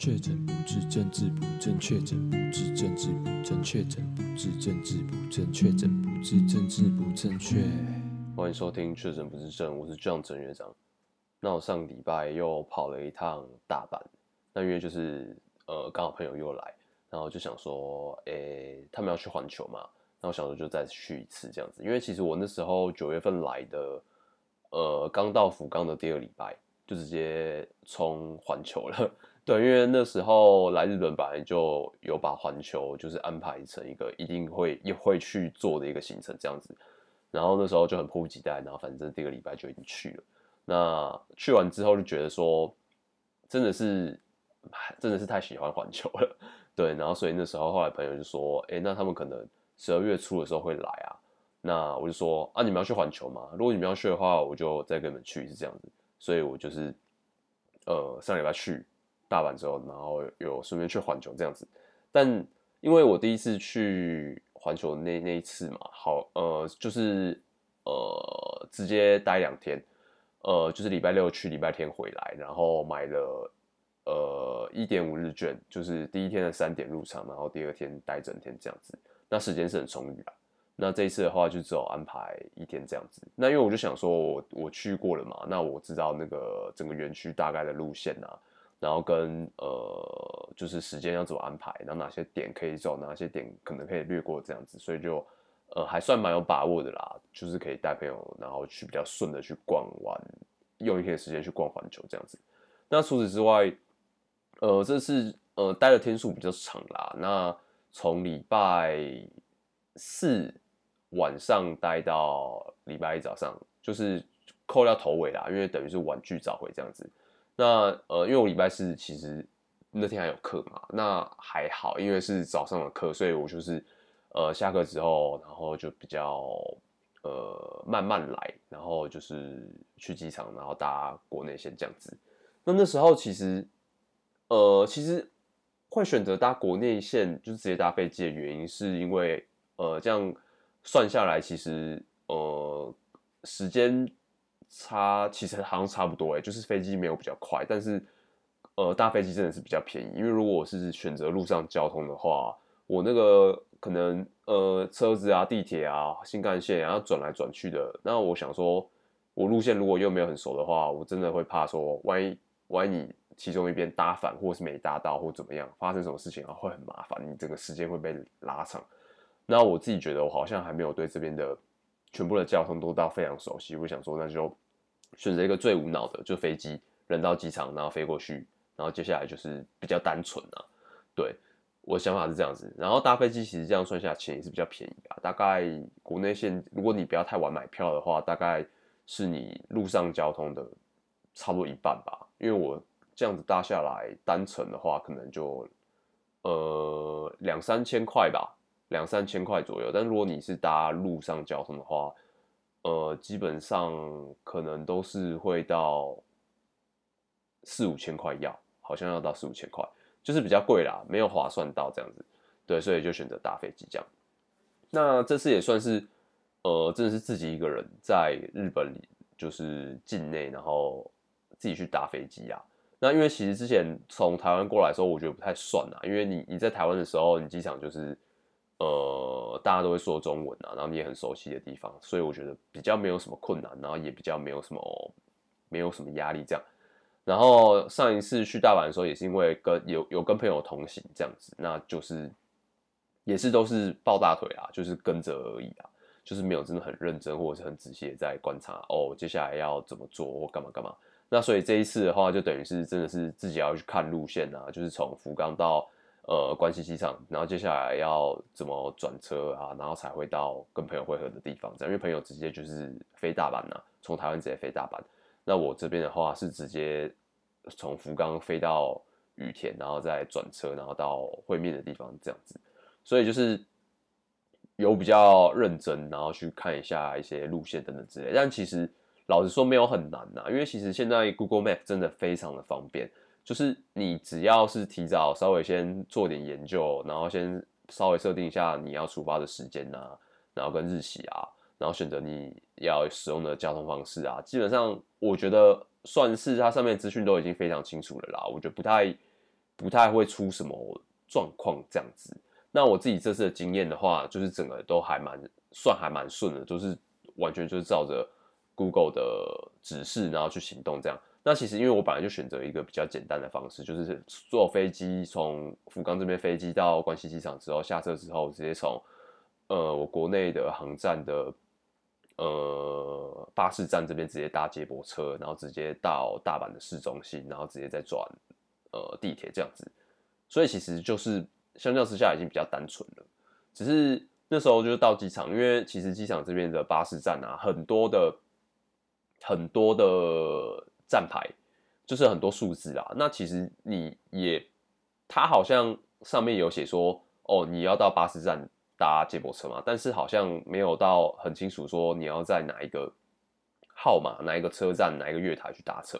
确诊不治，政治不正确；确诊不治，政治不正确；确诊不治，政治不正确；确诊不治，政治不正确。欢迎收听《确诊不治症》，我是 John 郑学长。那我上礼拜又跑了一趟大阪，那因为就是呃刚好朋友又来，然后就想说，诶，他们要去环球嘛，那我想说就再去一次这样子。因为其实我那时候九月份来的，呃，刚到福冈的第二礼拜就直接冲环球了。对，因为那时候来日本本来就有把环球就是安排成一个一定会也会去做的一个行程这样子，然后那时候就很迫不及待，然后反正第一个礼拜就已经去了。那去完之后就觉得说，真的是真的是太喜欢环球了，对，然后所以那时候后来朋友就说，哎，那他们可能十二月初的时候会来啊，那我就说啊，你们要去环球吗？如果你们要去的话，我就再跟你们去是这样子，所以我就是呃上礼拜去。大阪之后，然后有顺便去环球这样子，但因为我第一次去环球那那一次嘛，好呃就是呃直接待两天，呃就是礼拜六去，礼拜天回来，然后买了呃一点五日券，就是第一天的三点入场，然后第二天待整天这样子，那时间是很充裕啊。那这一次的话就只有安排一天这样子，那因为我就想说我我去过了嘛，那我知道那个整个园区大概的路线啊。然后跟呃，就是时间要怎么安排，然后哪些点可以走，哪些点可能可以略过这样子，所以就呃还算蛮有把握的啦，就是可以带朋友，然后去比较顺的去逛完，用一天时间去逛环球这样子。那除此之外，呃，这次呃待的天数比较长啦，那从礼拜四晚上待到礼拜一早上，就是扣掉头尾啦，因为等于是晚去早回这样子。那呃，因为我礼拜四其实那天还有课嘛，那还好，因为是早上的课，所以我就是呃下课之后，然后就比较呃慢慢来，然后就是去机场，然后搭国内线这样子。那那时候其实呃其实会选择搭国内线，就是直接搭飞机的原因，是因为呃这样算下来，其实呃时间。差其实好像差不多哎，就是飞机没有比较快，但是呃，搭飞机真的是比较便宜。因为如果我是选择路上交通的话，我那个可能呃车子啊、地铁啊、新干线啊转来转去的，那我想说，我路线如果又没有很熟的话，我真的会怕说，万一万一你其中一边搭反，或是没搭到，或怎么样，发生什么事情啊，会很麻烦，你整个时间会被拉长。那我自己觉得，我好像还没有对这边的。全部的交通都到非常熟悉，我想说那就选择一个最无脑的，就飞机，人到机场，然后飞过去，然后接下来就是比较单纯啊。对，我想法是这样子，然后搭飞机其实这样算下钱也是比较便宜啊，大概国内线如果你不要太晚买票的话，大概是你路上交通的差不多一半吧，因为我这样子搭下来单程的话，可能就呃两三千块吧。两三千块左右，但如果你是搭陆上交通的话，呃，基本上可能都是会到四五千块要，好像要到四五千块，就是比较贵啦，没有划算到这样子，对，所以就选择搭飞机这样。那这次也算是，呃，真的是自己一个人在日本，就是境内，然后自己去搭飞机啊。那因为其实之前从台湾过来的时候，我觉得不太算啊，因为你你在台湾的时候，你机场就是。呃，大家都会说中文啊，然后你也很熟悉的地方，所以我觉得比较没有什么困难，然后也比较没有什么没有什么压力这样。然后上一次去大阪的时候，也是因为跟有有跟朋友同行这样子，那就是也是都是抱大腿啊，就是跟着而已啊，就是没有真的很认真或者是很仔细的在观察哦，接下来要怎么做或干嘛干嘛。那所以这一次的话，就等于是真的是自己要去看路线啊，就是从福冈到。呃，关西机场，然后接下来要怎么转车啊？然后才会到跟朋友会合的地方。这样，因为朋友直接就是飞大阪呐、啊，从台湾直接飞大阪。那我这边的话是直接从福冈飞到羽田，然后再转车，然后到会面的地方这样子。所以就是有比较认真，然后去看一下一些路线等等之类。但其实老实说没有很难呐、因为其实现在 Google Map 真的非常的方便。就是你只要是提早稍微先做点研究，然后先稍微设定一下你要出发的时间啊，然后跟日期啊，然后选择你要使用的交通方式啊，基本上我觉得算是它上面资讯都已经非常清楚了啦。我觉得不太不太会出什么状况这样子。那我自己这次的经验的话，就是整个都还蛮算还蛮顺的，都是完全就是照着 Google 的指示，然后去行动这样。那其实因为我本来就选择一个比较简单的方式，就是坐飞机从福冈这边飞机到关西机场之后，下车之后直接从呃我国内的航站的呃巴士站这边直接搭接驳车，然后直接到大阪的市中心，然后直接再转呃地铁这样子。所以其实就是相较之下已经比较单纯了。只是那时候就是到机场，因为其实机场这边的巴士站啊，很多的很多的。站牌就是很多数字啊，那其实你也，他好像上面有写说，哦，你要到巴士站搭接驳车嘛，但是好像没有到很清楚说你要在哪一个号码、哪一个车站、哪一个月台去搭车，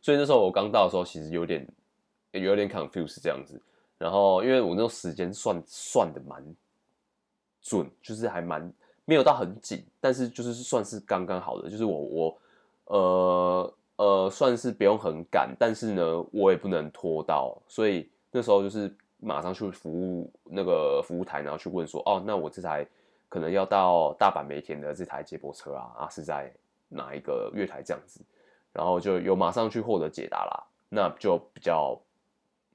所以那时候我刚到的时候，其实有点有点 confuse 这样子。然后因为我那种时间算算的蛮准，就是还蛮没有到很紧，但是就是算是刚刚好的，就是我我呃。呃，算是不用很赶，但是呢，我也不能拖到，所以那时候就是马上去服务那个服务台，然后去问说，哦，那我这台可能要到大阪梅田的这台接驳车啊，啊是在哪一个月台这样子，然后就有马上去获得解答啦，那就比较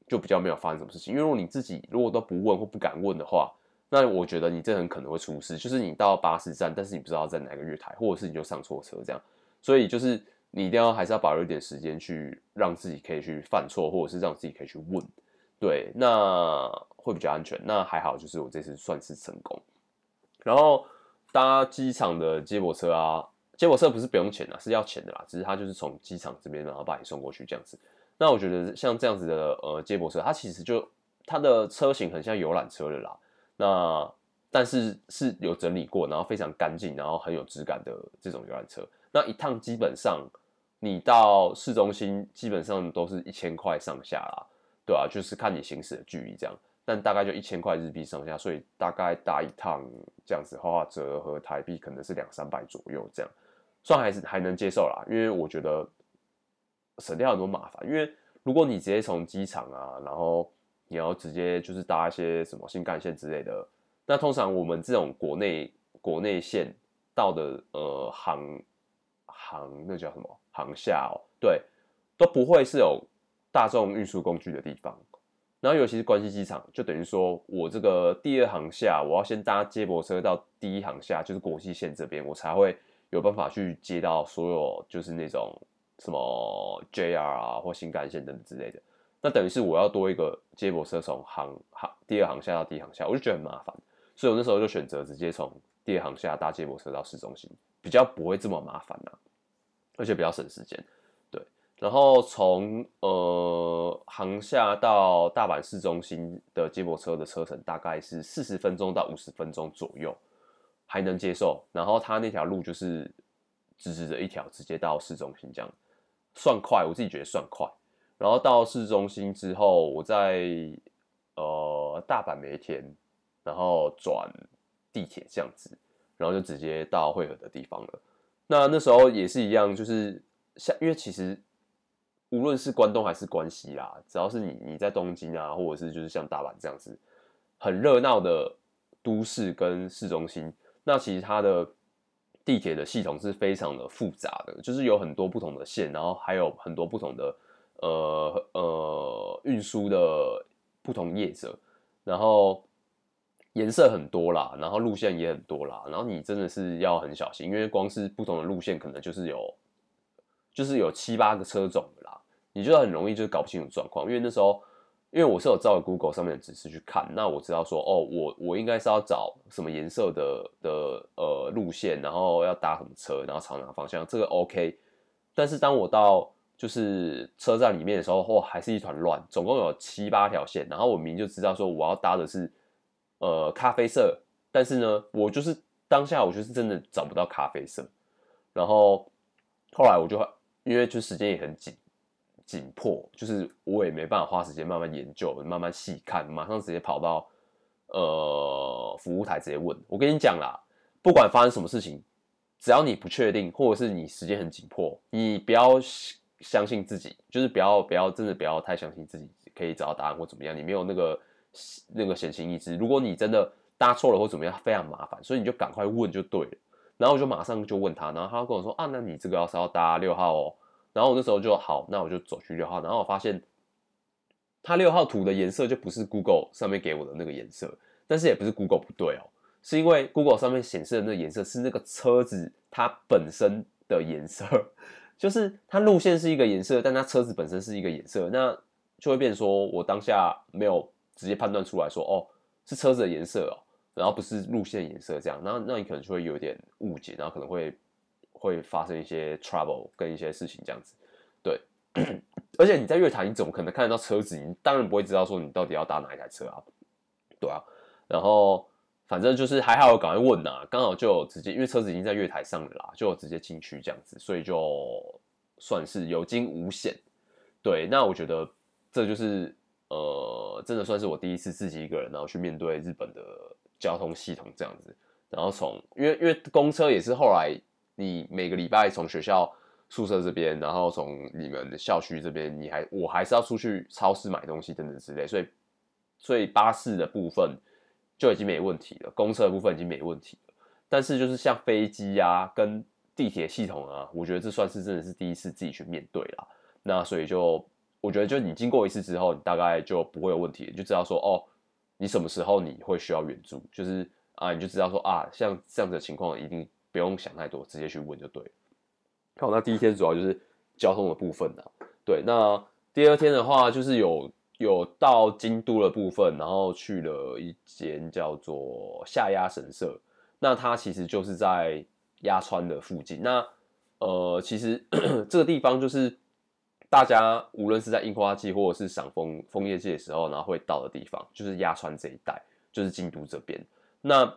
就比较没有发生什么事情，因为如果你自己如果都不问或不敢问的话，那我觉得你这很可能会出事，就是你到巴士站，但是你不知道在哪个月台，或者是你就上错车这样，所以就是。你一定要还是要保留一点时间去让自己可以去犯错，或者是让自己可以去问，对，那会比较安全。那还好，就是我这次算是成功。然后搭机场的接驳车啊，接驳车不是不用钱啊，是要钱的啦。只是它就是从机场这边然后把你送过去这样子。那我觉得像这样子的呃接驳车，它其实就它的车型很像游览车的啦。那但是是有整理过，然后非常干净，然后很有质感的这种游览车。那一趟基本上。你到市中心基本上都是一千块上下啦，对啊，就是看你行驶的距离这样，但大概就一千块日币上下，所以大概搭一趟这样子的话，折合台币可能是两三百左右这样，算还是还能接受啦，因为我觉得省掉很多麻烦，因为如果你直接从机场啊，然后你要直接就是搭一些什么新干线之类的，那通常我们这种国内国内线到的呃航航那叫什么？航下哦，对，都不会是有大众运输工具的地方。然后尤其是关西机场，就等于说我这个第二航下，我要先搭接驳车到第一航下，就是国际线这边，我才会有办法去接到所有就是那种什么 JR 啊或新干线等等之类的。那等于是我要多一个接驳车从航航第二航下到第一航下，我就觉得很麻烦，所以我那时候就选择直接从第二航下搭接驳车到市中心，比较不会这么麻烦啊。而且比较省时间，对。然后从呃航厦到大阪市中心的接驳车的车程大概是四十分钟到五十分钟左右，还能接受。然后它那条路就是直直的一条，直接到市中心，这样算快，我自己觉得算快。然后到市中心之后，我在呃大阪梅田，然后转地铁这样子，然后就直接到会合的地方了。那那时候也是一样，就是像因为其实无论是关东还是关西啦，只要是你你在东京啊，或者是就是像大阪这样子很热闹的都市跟市中心，那其实它的地铁的系统是非常的复杂的，就是有很多不同的线，然后还有很多不同的呃呃运输的不同业者，然后。颜色很多啦，然后路线也很多啦，然后你真的是要很小心，因为光是不同的路线，可能就是有，就是有七八个车种啦，你就很容易就搞不清楚状况。因为那时候，因为我是有照 Google 上面的指示去看，那我知道说，哦，我我应该是要找什么颜色的的呃路线，然后要搭什么车，然后朝哪个方向，这个 OK。但是当我到就是车站里面的时候，哦，还是一团乱，总共有七八条线，然后我明就知道说我要搭的是。呃，咖啡色，但是呢，我就是当下我就是真的找不到咖啡色，然后后来我就因为就时间也很紧紧迫，就是我也没办法花时间慢慢研究，慢慢细看，马上直接跑到呃服务台直接问。我跟你讲啦，不管发生什么事情，只要你不确定，或者是你时间很紧迫，你不要相信自己，就是不要不要真的不要太相信自己可以找到答案或怎么样，你没有那个那个闲情逸致。如果你真的搭错了或怎么样，非常麻烦，所以你就赶快问就对了。然后我就马上就问他，然后他跟我说啊，那你这个要是要搭六号哦。然后我那时候就好，那我就走去六号，然后我发现他六号图的颜色就不是 Google 上面给我的那个颜色，但是也不是 Google 不对哦，是因为 Google 上面显示的那个颜色是那个车子它本身的颜色，就是它路线是一个颜色，但它车子本身是一个颜色，那就会变说我当下没有直接判断出来说哦是车子的颜色哦，然后不是路线颜色这样，那那你可能就会有点误解，然后可能会。会发生一些 trouble 跟一些事情这样子，对，而且你在月台，你怎么可能看得到车子？你当然不会知道说你到底要搭哪一台车啊，对啊。然后反正就是还好，我赶快问呐，刚好就直接，因为车子已经在月台上了啦，就直接进去这样子，所以就算是有惊无险。对，那我觉得这就是呃，真的算是我第一次自己一个人然后去面对日本的交通系统这样子。然后从因为因为公车也是后来。你每个礼拜从学校宿舍这边，然后从你们的校区这边，你还我还是要出去超市买东西等等之类，所以所以巴士的部分就已经没问题了，公车的部分已经没问题了。但是就是像飞机啊跟地铁系统啊，我觉得这算是真的是第一次自己去面对啦。那所以就我觉得就你经过一次之后，你大概就不会有问题，你就知道说哦，你什么时候你会需要援助，就是啊你就知道说啊像这样子的情况一定。不用想太多，直接去问就对了。好，那第一天主要就是交通的部分啊。对，那第二天的话就是有有到京都的部分，然后去了一间叫做下鸭神社。那它其实就是在鸭川的附近。那呃，其实 这个地方就是大家无论是在樱花季或者是赏枫枫叶季的时候，然后会到的地方，就是鸭川这一带，就是京都这边。那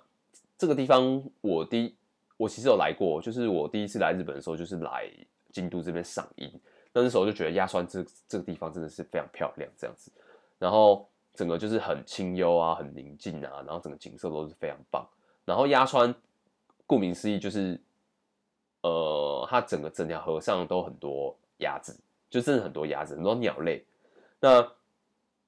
这个地方我第。我其实有来过，就是我第一次来日本的时候，就是来京都这边赏樱。那时候就觉得鸭川这这个地方真的是非常漂亮，这样子。然后整个就是很清幽啊，很宁静啊，然后整个景色都是非常棒。然后鸭川顾名思义就是，呃，它整个整条河上都很多鸭子，就真的很多鸭子，很多鸟类。那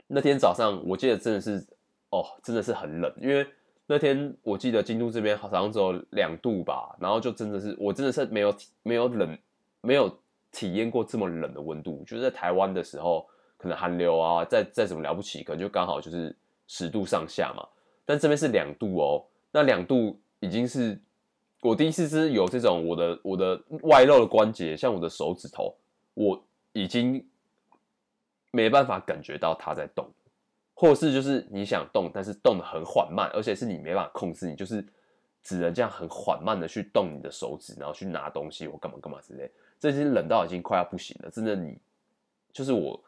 那天早上我记得真的是，哦，真的是很冷，因为。那天我记得京都这边好像只有两度吧，然后就真的是我真的是没有没有冷没有体验过这么冷的温度，就是在台湾的时候可能寒流啊再再怎么了不起，可能就刚好就是十度上下嘛，但这边是两度哦，那两度已经是我第一次是有这种我的我的外露的关节，像我的手指头，我已经没办法感觉到它在动。或是就是你想动，但是动的很缓慢，而且是你没办法控制，你就是只能这样很缓慢的去动你的手指，然后去拿东西或干嘛干嘛之类。这些冷到已经快要不行了，真的你就是我，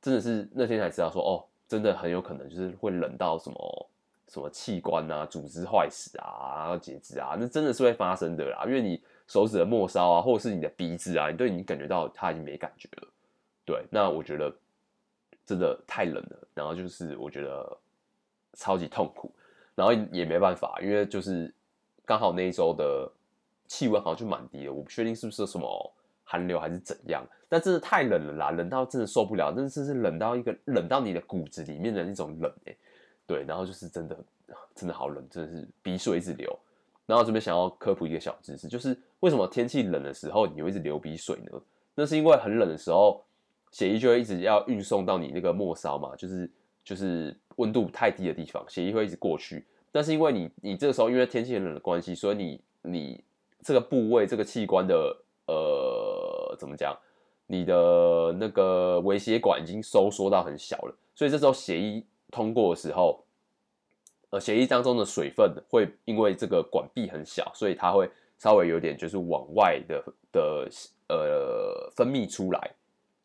真的是那天才知道说哦，真的很有可能就是会冷到什么什么器官啊、组织坏死啊、截肢啊，那真的是会发生的啦。因为你手指的末梢啊，或者是你的鼻子啊，你对你感觉到它已经没感觉了。对，那我觉得。真的太冷了，然后就是我觉得超级痛苦，然后也没办法，因为就是刚好那一周的气温好像就蛮低的，我不确定是不是什么寒流还是怎样，但真的太冷了啦，冷到真的受不了，真的是冷到一个冷到你的骨子里面的那种冷哎，对，然后就是真的真的好冷，真的是鼻水一直流，然后这边想要科普一个小知识，就是为什么天气冷的时候你会一直流鼻水呢？那是因为很冷的时候。血液就会一直要运送到你那个末梢嘛，就是就是温度太低的地方，血液会一直过去。但是因为你你这个时候因为天气很冷的关系，所以你你这个部位这个器官的呃怎么讲，你的那个微血管已经收缩到很小了，所以这时候血液通过的时候，呃血液当中的水分会因为这个管壁很小，所以它会稍微有点就是往外的的呃分泌出来，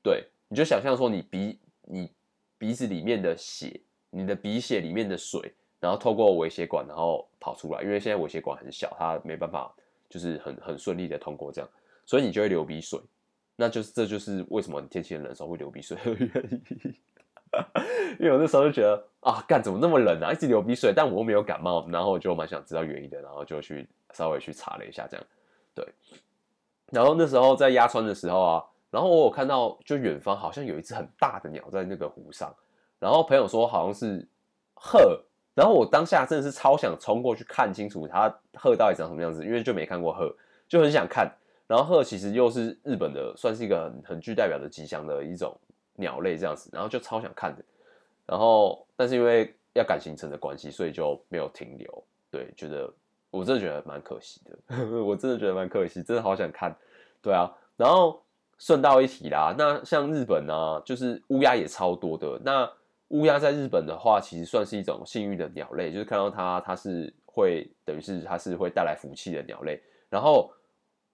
对。你就想象说，你鼻你鼻子里面的血，你的鼻血里面的水，然后透过微血管，然后跑出来。因为现在微血管很小，它没办法就是很很顺利的通过这样，所以你就会流鼻水。那就是这就是为什么天气冷的时候会流鼻水的原因。因为我那时候就觉得啊，干怎么那么冷啊，一直流鼻水，但我又没有感冒，然后我就蛮想知道原因的，然后就去稍微去查了一下这样。对，然后那时候在鸭川的时候啊。然后我有看到，就远方好像有一只很大的鸟在那个湖上，然后朋友说好像是鹤，然后我当下真的是超想冲过去看清楚它鹤到底长什么样子，因为就没看过鹤，就很想看。然后鹤其实又是日本的，算是一个很很具代表的吉祥的一种鸟类这样子，然后就超想看的。然后但是因为要赶行程的关系，所以就没有停留。对，觉得我真的觉得蛮可惜的，我真的觉得蛮可惜，真的好想看。对啊，然后。顺道一提啦，那像日本呢、就是乌鸦也超多的。那乌鸦在日本的话，其实算是一种幸运的鸟类，就是看到它，它是会等于是它是会带来福气的鸟类。然后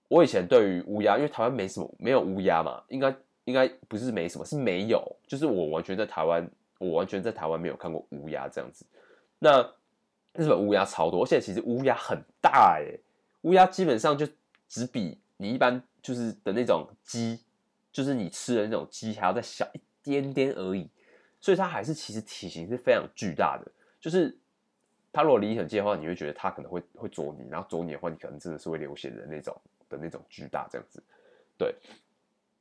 我以前对于乌鸦，因为台湾没什么，没有乌鸦嘛，应该应该不是没什么，是没有，就是我完全在台湾，我完全在台湾没有看过乌鸦这样子。那日本乌鸦超多，而且其实乌鸦很大哎，乌鸦基本上就只比你一般。就是的那种鸡，就是你吃的那种鸡，还要再小一点点而已，所以它还是其实体型是非常巨大的。就是它如果离你很近的话，你会觉得它可能会会啄你，然后啄你的话，你可能真的是会流血的那种的那种巨大这样子。对，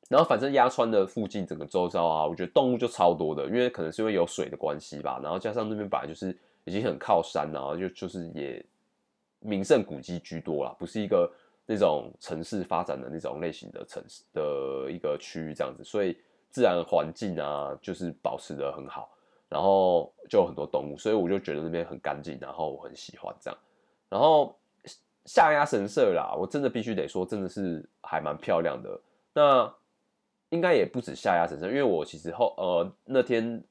然后反正鸭川的附近整个周遭啊，我觉得动物就超多的，因为可能是因为有水的关系吧，然后加上那边本来就是已经很靠山，然后就就是也名胜古迹居多啦，不是一个。那种城市发展的那种类型的城市的一个区域这样子，所以自然环境啊，就是保持得很好，然后就有很多动物，所以我就觉得那边很干净，然后我很喜欢这样。然后下鸭神社啦，我真的必须得说，真的是还蛮漂亮的。那应该也不止下鸭神社，因为我其实后呃那天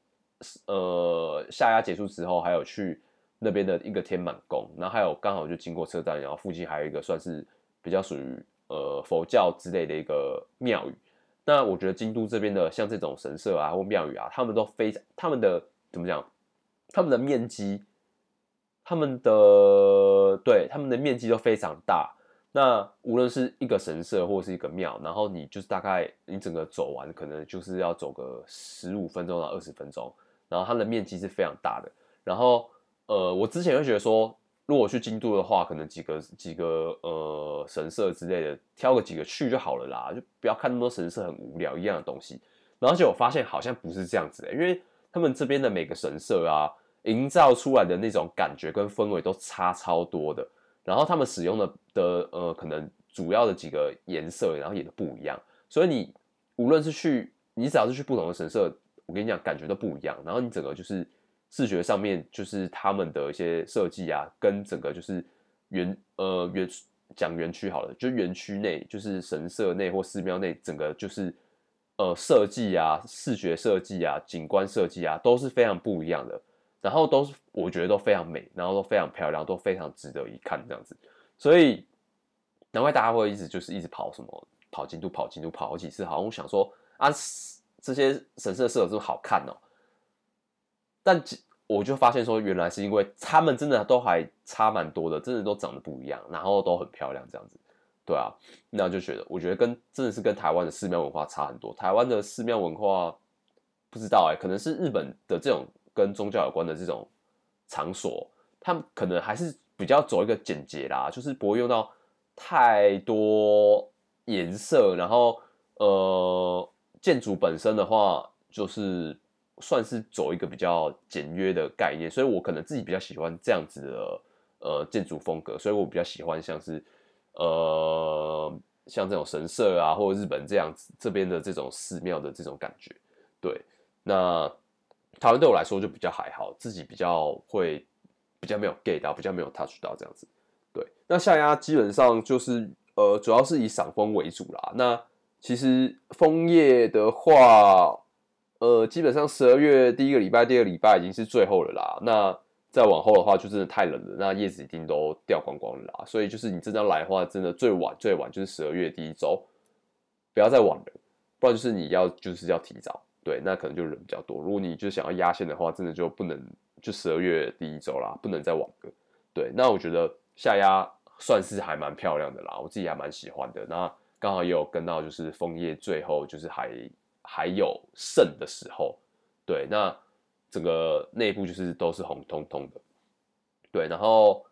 呃下鸭结束之后，还有去那边的一个天满宫，然后还有刚好就经过车站，然后附近还有一个算是。比较属于呃佛教之类的一个庙宇，那我觉得京都这边的像这种神社啊或庙宇啊，他们都非常他们的怎么讲？他们的面积，他们的对他们的面积都非常大。那无论是一个神社或是一个庙，然后你就是大概你整个走完，可能就是要走个十五分钟到二十分钟，然后它的面积是非常大的。然后呃，我之前会觉得说。如果去京都的话，可能几个几个呃神社之类的，挑个几个去就好了啦，就不要看那么多神社很无聊一样的东西。然后就我发现好像不是这样子的，因为他们这边的每个神社啊，营造出来的那种感觉跟氛围都差超多的。然后他们使用的的呃可能主要的几个颜色，然后也都不一样。所以你无论是去，你只要是去不同的神社，我跟你讲感觉都不一样。然后你整个就是。视觉上面就是他们的一些设计啊，跟整个就是园呃园讲园区好了，就园区内就是神社内或寺庙内，整个就是呃设计啊、视觉设计啊、景观设计啊，都是非常不一样的。然后都是我觉得都非常美，然后都非常漂亮，都非常值得一看这样子。所以难怪大家会一直就是一直跑什么跑京都、跑京都、跑好几次。好像想说啊，这些神社是有这么好看哦。但我就发现说，原来是因为他们真的都还差蛮多的，真的都长得不一样，然后都很漂亮这样子，对啊，那就觉得，我觉得跟真的是跟台湾的寺庙文化差很多。台湾的寺庙文化不知道哎、可能是日本的这种跟宗教有关的这种场所，他们可能还是比较走一个简洁啦，就是不会用到太多颜色，然后呃，建筑本身的话就是。算是走一个比较简约的概念，所以我可能自己比较喜欢这样子的呃建筑风格，所以我比较喜欢像是呃像这种神社啊，或者日本这样子这边的这种寺庙的这种感觉。对，那台湾对我来说就比较还好，自己比较会比较没有 get 到，比较没有 touch 到这样子。对，那下压基本上就是呃主要是以赏枫为主啦。那其实枫叶的话。呃，基本上十二月第一个礼拜、第二个礼拜已经是最后了啦。那再往后的话，就真的太冷了，那叶子一定都掉光光了啦。所以就是你真的要来的话，真的最晚最晚就是十二月第一周，不要再晚了，不然就是你要就是要提早。对，那可能就人比较多。如果你就想要压线的话，真的就不能就十二月第一周啦，不能再晚了。对，那我觉得下压算是还蛮漂亮的啦，我自己还蛮喜欢的。那刚好也有跟到，就是枫叶最后就是还。还有盛的时候，对，那整个内部就是都是红彤彤的，对，然后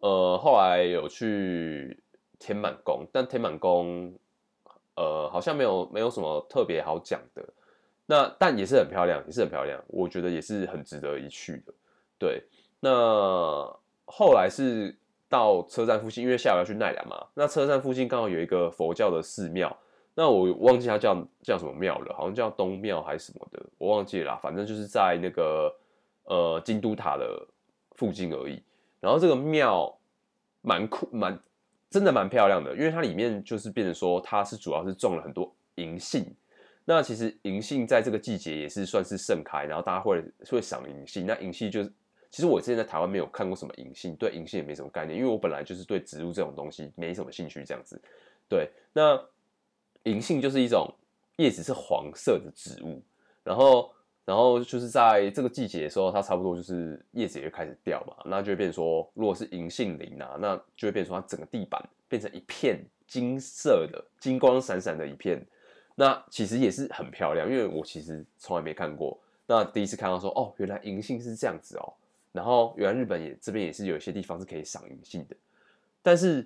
呃后来有去天满宫，但天满宫呃，好像没有没有什么特别好讲的。那但也是很漂亮，也是很漂亮，我觉得也是很值得一去的。对，那后来是到车站附近，因为下午要去奈良嘛。那车站附近刚好有一个佛教的寺庙，那我忘记它叫叫什么庙了，好像叫东庙还是什么的，我忘记了啦。反正就是在那个呃京都塔的附近而已。然后这个庙蛮酷，蛮真的蛮漂亮的，因为它里面就是变成说它是主要是种了很多银杏。那其实银杏在这个季节也是算是盛开，然后大家会会赏银杏。那银杏就是。其实我之前在台湾没有看过什么银杏，对银杏也没什么概念，因为我本来就是对植物这种东西没什么兴趣，这样子。对，那银杏就是一种叶子是黄色的植物，然后，然后就是在这个季节的时候，它差不多就是叶子也会开始掉嘛，那就会变成说，如果是银杏林啊，那就会变成说它整个地板变成一片金色的、金光闪闪的一片，那其实也是很漂亮，因为我其实从来没看过，那第一次看到说，哦，原来银杏是这样子哦。然后，原来日本也这边也是有一些地方是可以赏银杏的，但是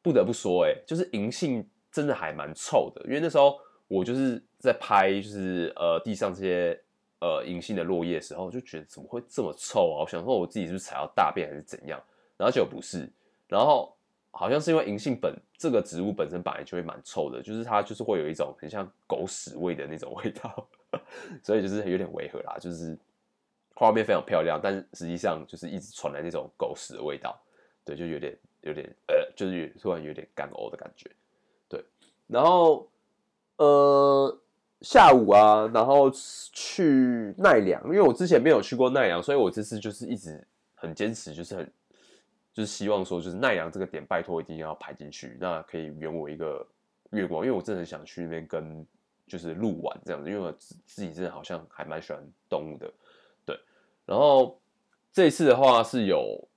不得不说，哎，就是银杏真的还蛮臭的，因为那时候我就是在拍，就是呃地上这些呃银杏的落叶的时候，就觉得怎么会这么臭啊？我想说我自己是不是踩到大便还是怎样？然后结果不是，然后好像是因为银杏本这个植物本身本来就会蛮臭的，就是它就是会有一种很像狗屎味的那种味道，所以就是有点违和啦，就是。画面非常漂亮，但是实际上就是一直传来那种狗屎的味道，对，就有点有点呃，就是突然有点干呕的感觉，对。然后呃下午啊，然后去奈良，因为我之前没有去过奈良，所以我这次就是一直很坚持，就是很就是希望说，就是奈良这个点拜托一定要排进去，那可以圆我一个月光，因为我真的很想去那边跟就是鹿玩这样子，因为我自己真的好像还蛮喜欢动物的。对然后这次的话是有，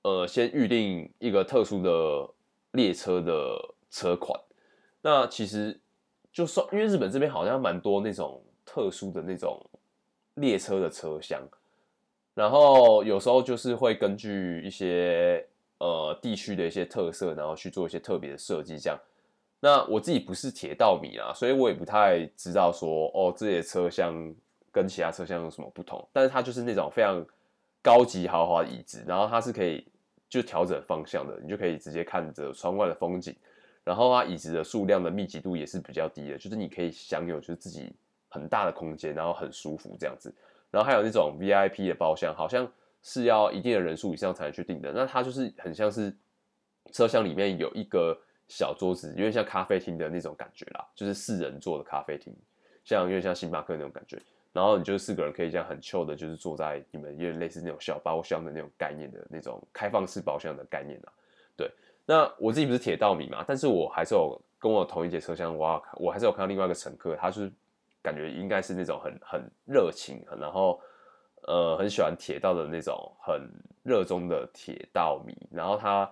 呃，先预定一个特殊的列车的车款。那其实就算因为日本这边好像蛮多那种特殊的那种列车的车厢，然后有时候就是会根据一些呃地区的一些特色，然后去做一些特别的设计。这样，那我自己不是铁道迷啊，所以我也不太知道说哦这些车厢。跟其他车厢有什么不同？但是它就是那种非常高级豪华椅子，然后它是可以就调整方向的，你就可以直接看着窗外的风景。然后它椅子的数量的密集度也是比较低的，就是你可以享有就是自己很大的空间，然后很舒服这样子。然后还有那种 VIP 的包厢，好像是要一定的人数以上才能去订的。那它就是很像是车厢里面有一个小桌子，有点像咖啡厅的那种感觉啦，就是四人座的咖啡厅，像有点像星巴克那种感觉。然后你就四个人可以这样很 chill 的，就是坐在你们有点类似那种小包厢的那种概念的那种开放式包厢的概念啊。对，那我自己不是铁道迷嘛，但是我还是有跟我同一节车厢，我我还是有看到另外一个乘客，他是感觉应该是那种很很热情，然后呃很喜欢铁道的那种很热衷的铁道迷。然后他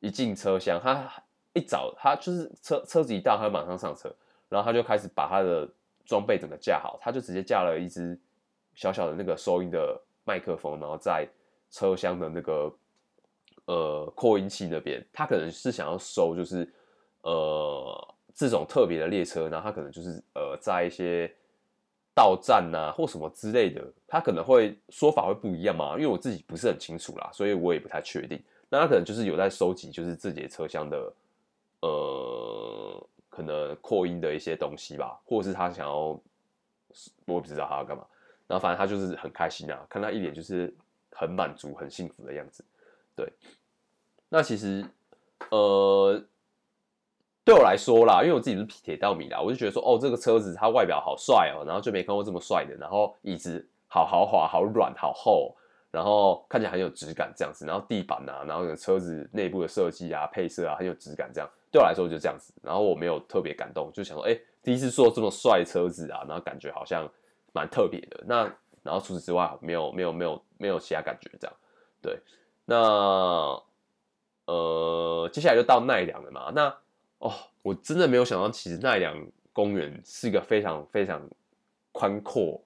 一进车厢，他一早他就是车车子一到，他就马上上车，然后他就开始把他的。装备整个架好，他就直接架了一支小小的那个收音的麦克风，然后在车厢的那个呃扩音器那边，他可能是想要收就是呃这种特别的列车，然后他可能就是呃在一些到站啊或什么之类的，他可能会说法会不一样嘛，因为我自己不是很清楚啦，所以我也不太确定。那他可能就是有在收集就是自己的车厢的呃。可能扩音的一些东西吧，或者是他想要，我不知道他要干嘛。然后反正他就是很开心啊，看他一脸就是很满足、很幸福的样子。对，那其实呃，对我来说啦，因为我自己是铁道迷啦，我就觉得说，哦，这个车子它外表好帅哦，然后就没看过这么帅的，然后椅子好豪华、好软、好厚，然后看起来很有质感这样子，然后地板啊，然后车子内部的设计啊、配色啊，很有质感这样。对我来说就这样子，然后我没有特别感动，就想说，哎，第一次坐这么帅车子啊，然后感觉好像蛮特别的。那然后除此之外，没有没有没有没有其他感觉这样。对，那呃，接下来就到奈良了嘛。那哦，我真的没有想到，其实奈良公园是一个非常非常宽阔、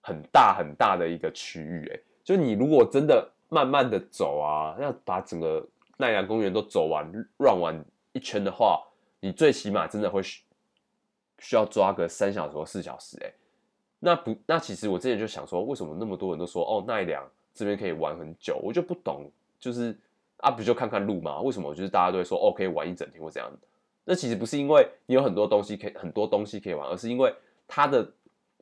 很大很大的一个区域。哎，就你如果真的慢慢的走啊，要把整个奈良公园都走完、绕完。一圈的话，你最起码真的会需要抓个三小时或四小时，哎，那不，那其实我之前就想说，为什么那么多人都说哦奈良这边可以玩很久，我就不懂，就是啊不就看看路吗？为什么就是大家都会说哦可以玩一整天或怎样？那其实不是因为你有很多东西可以很多东西可以玩，而是因为它的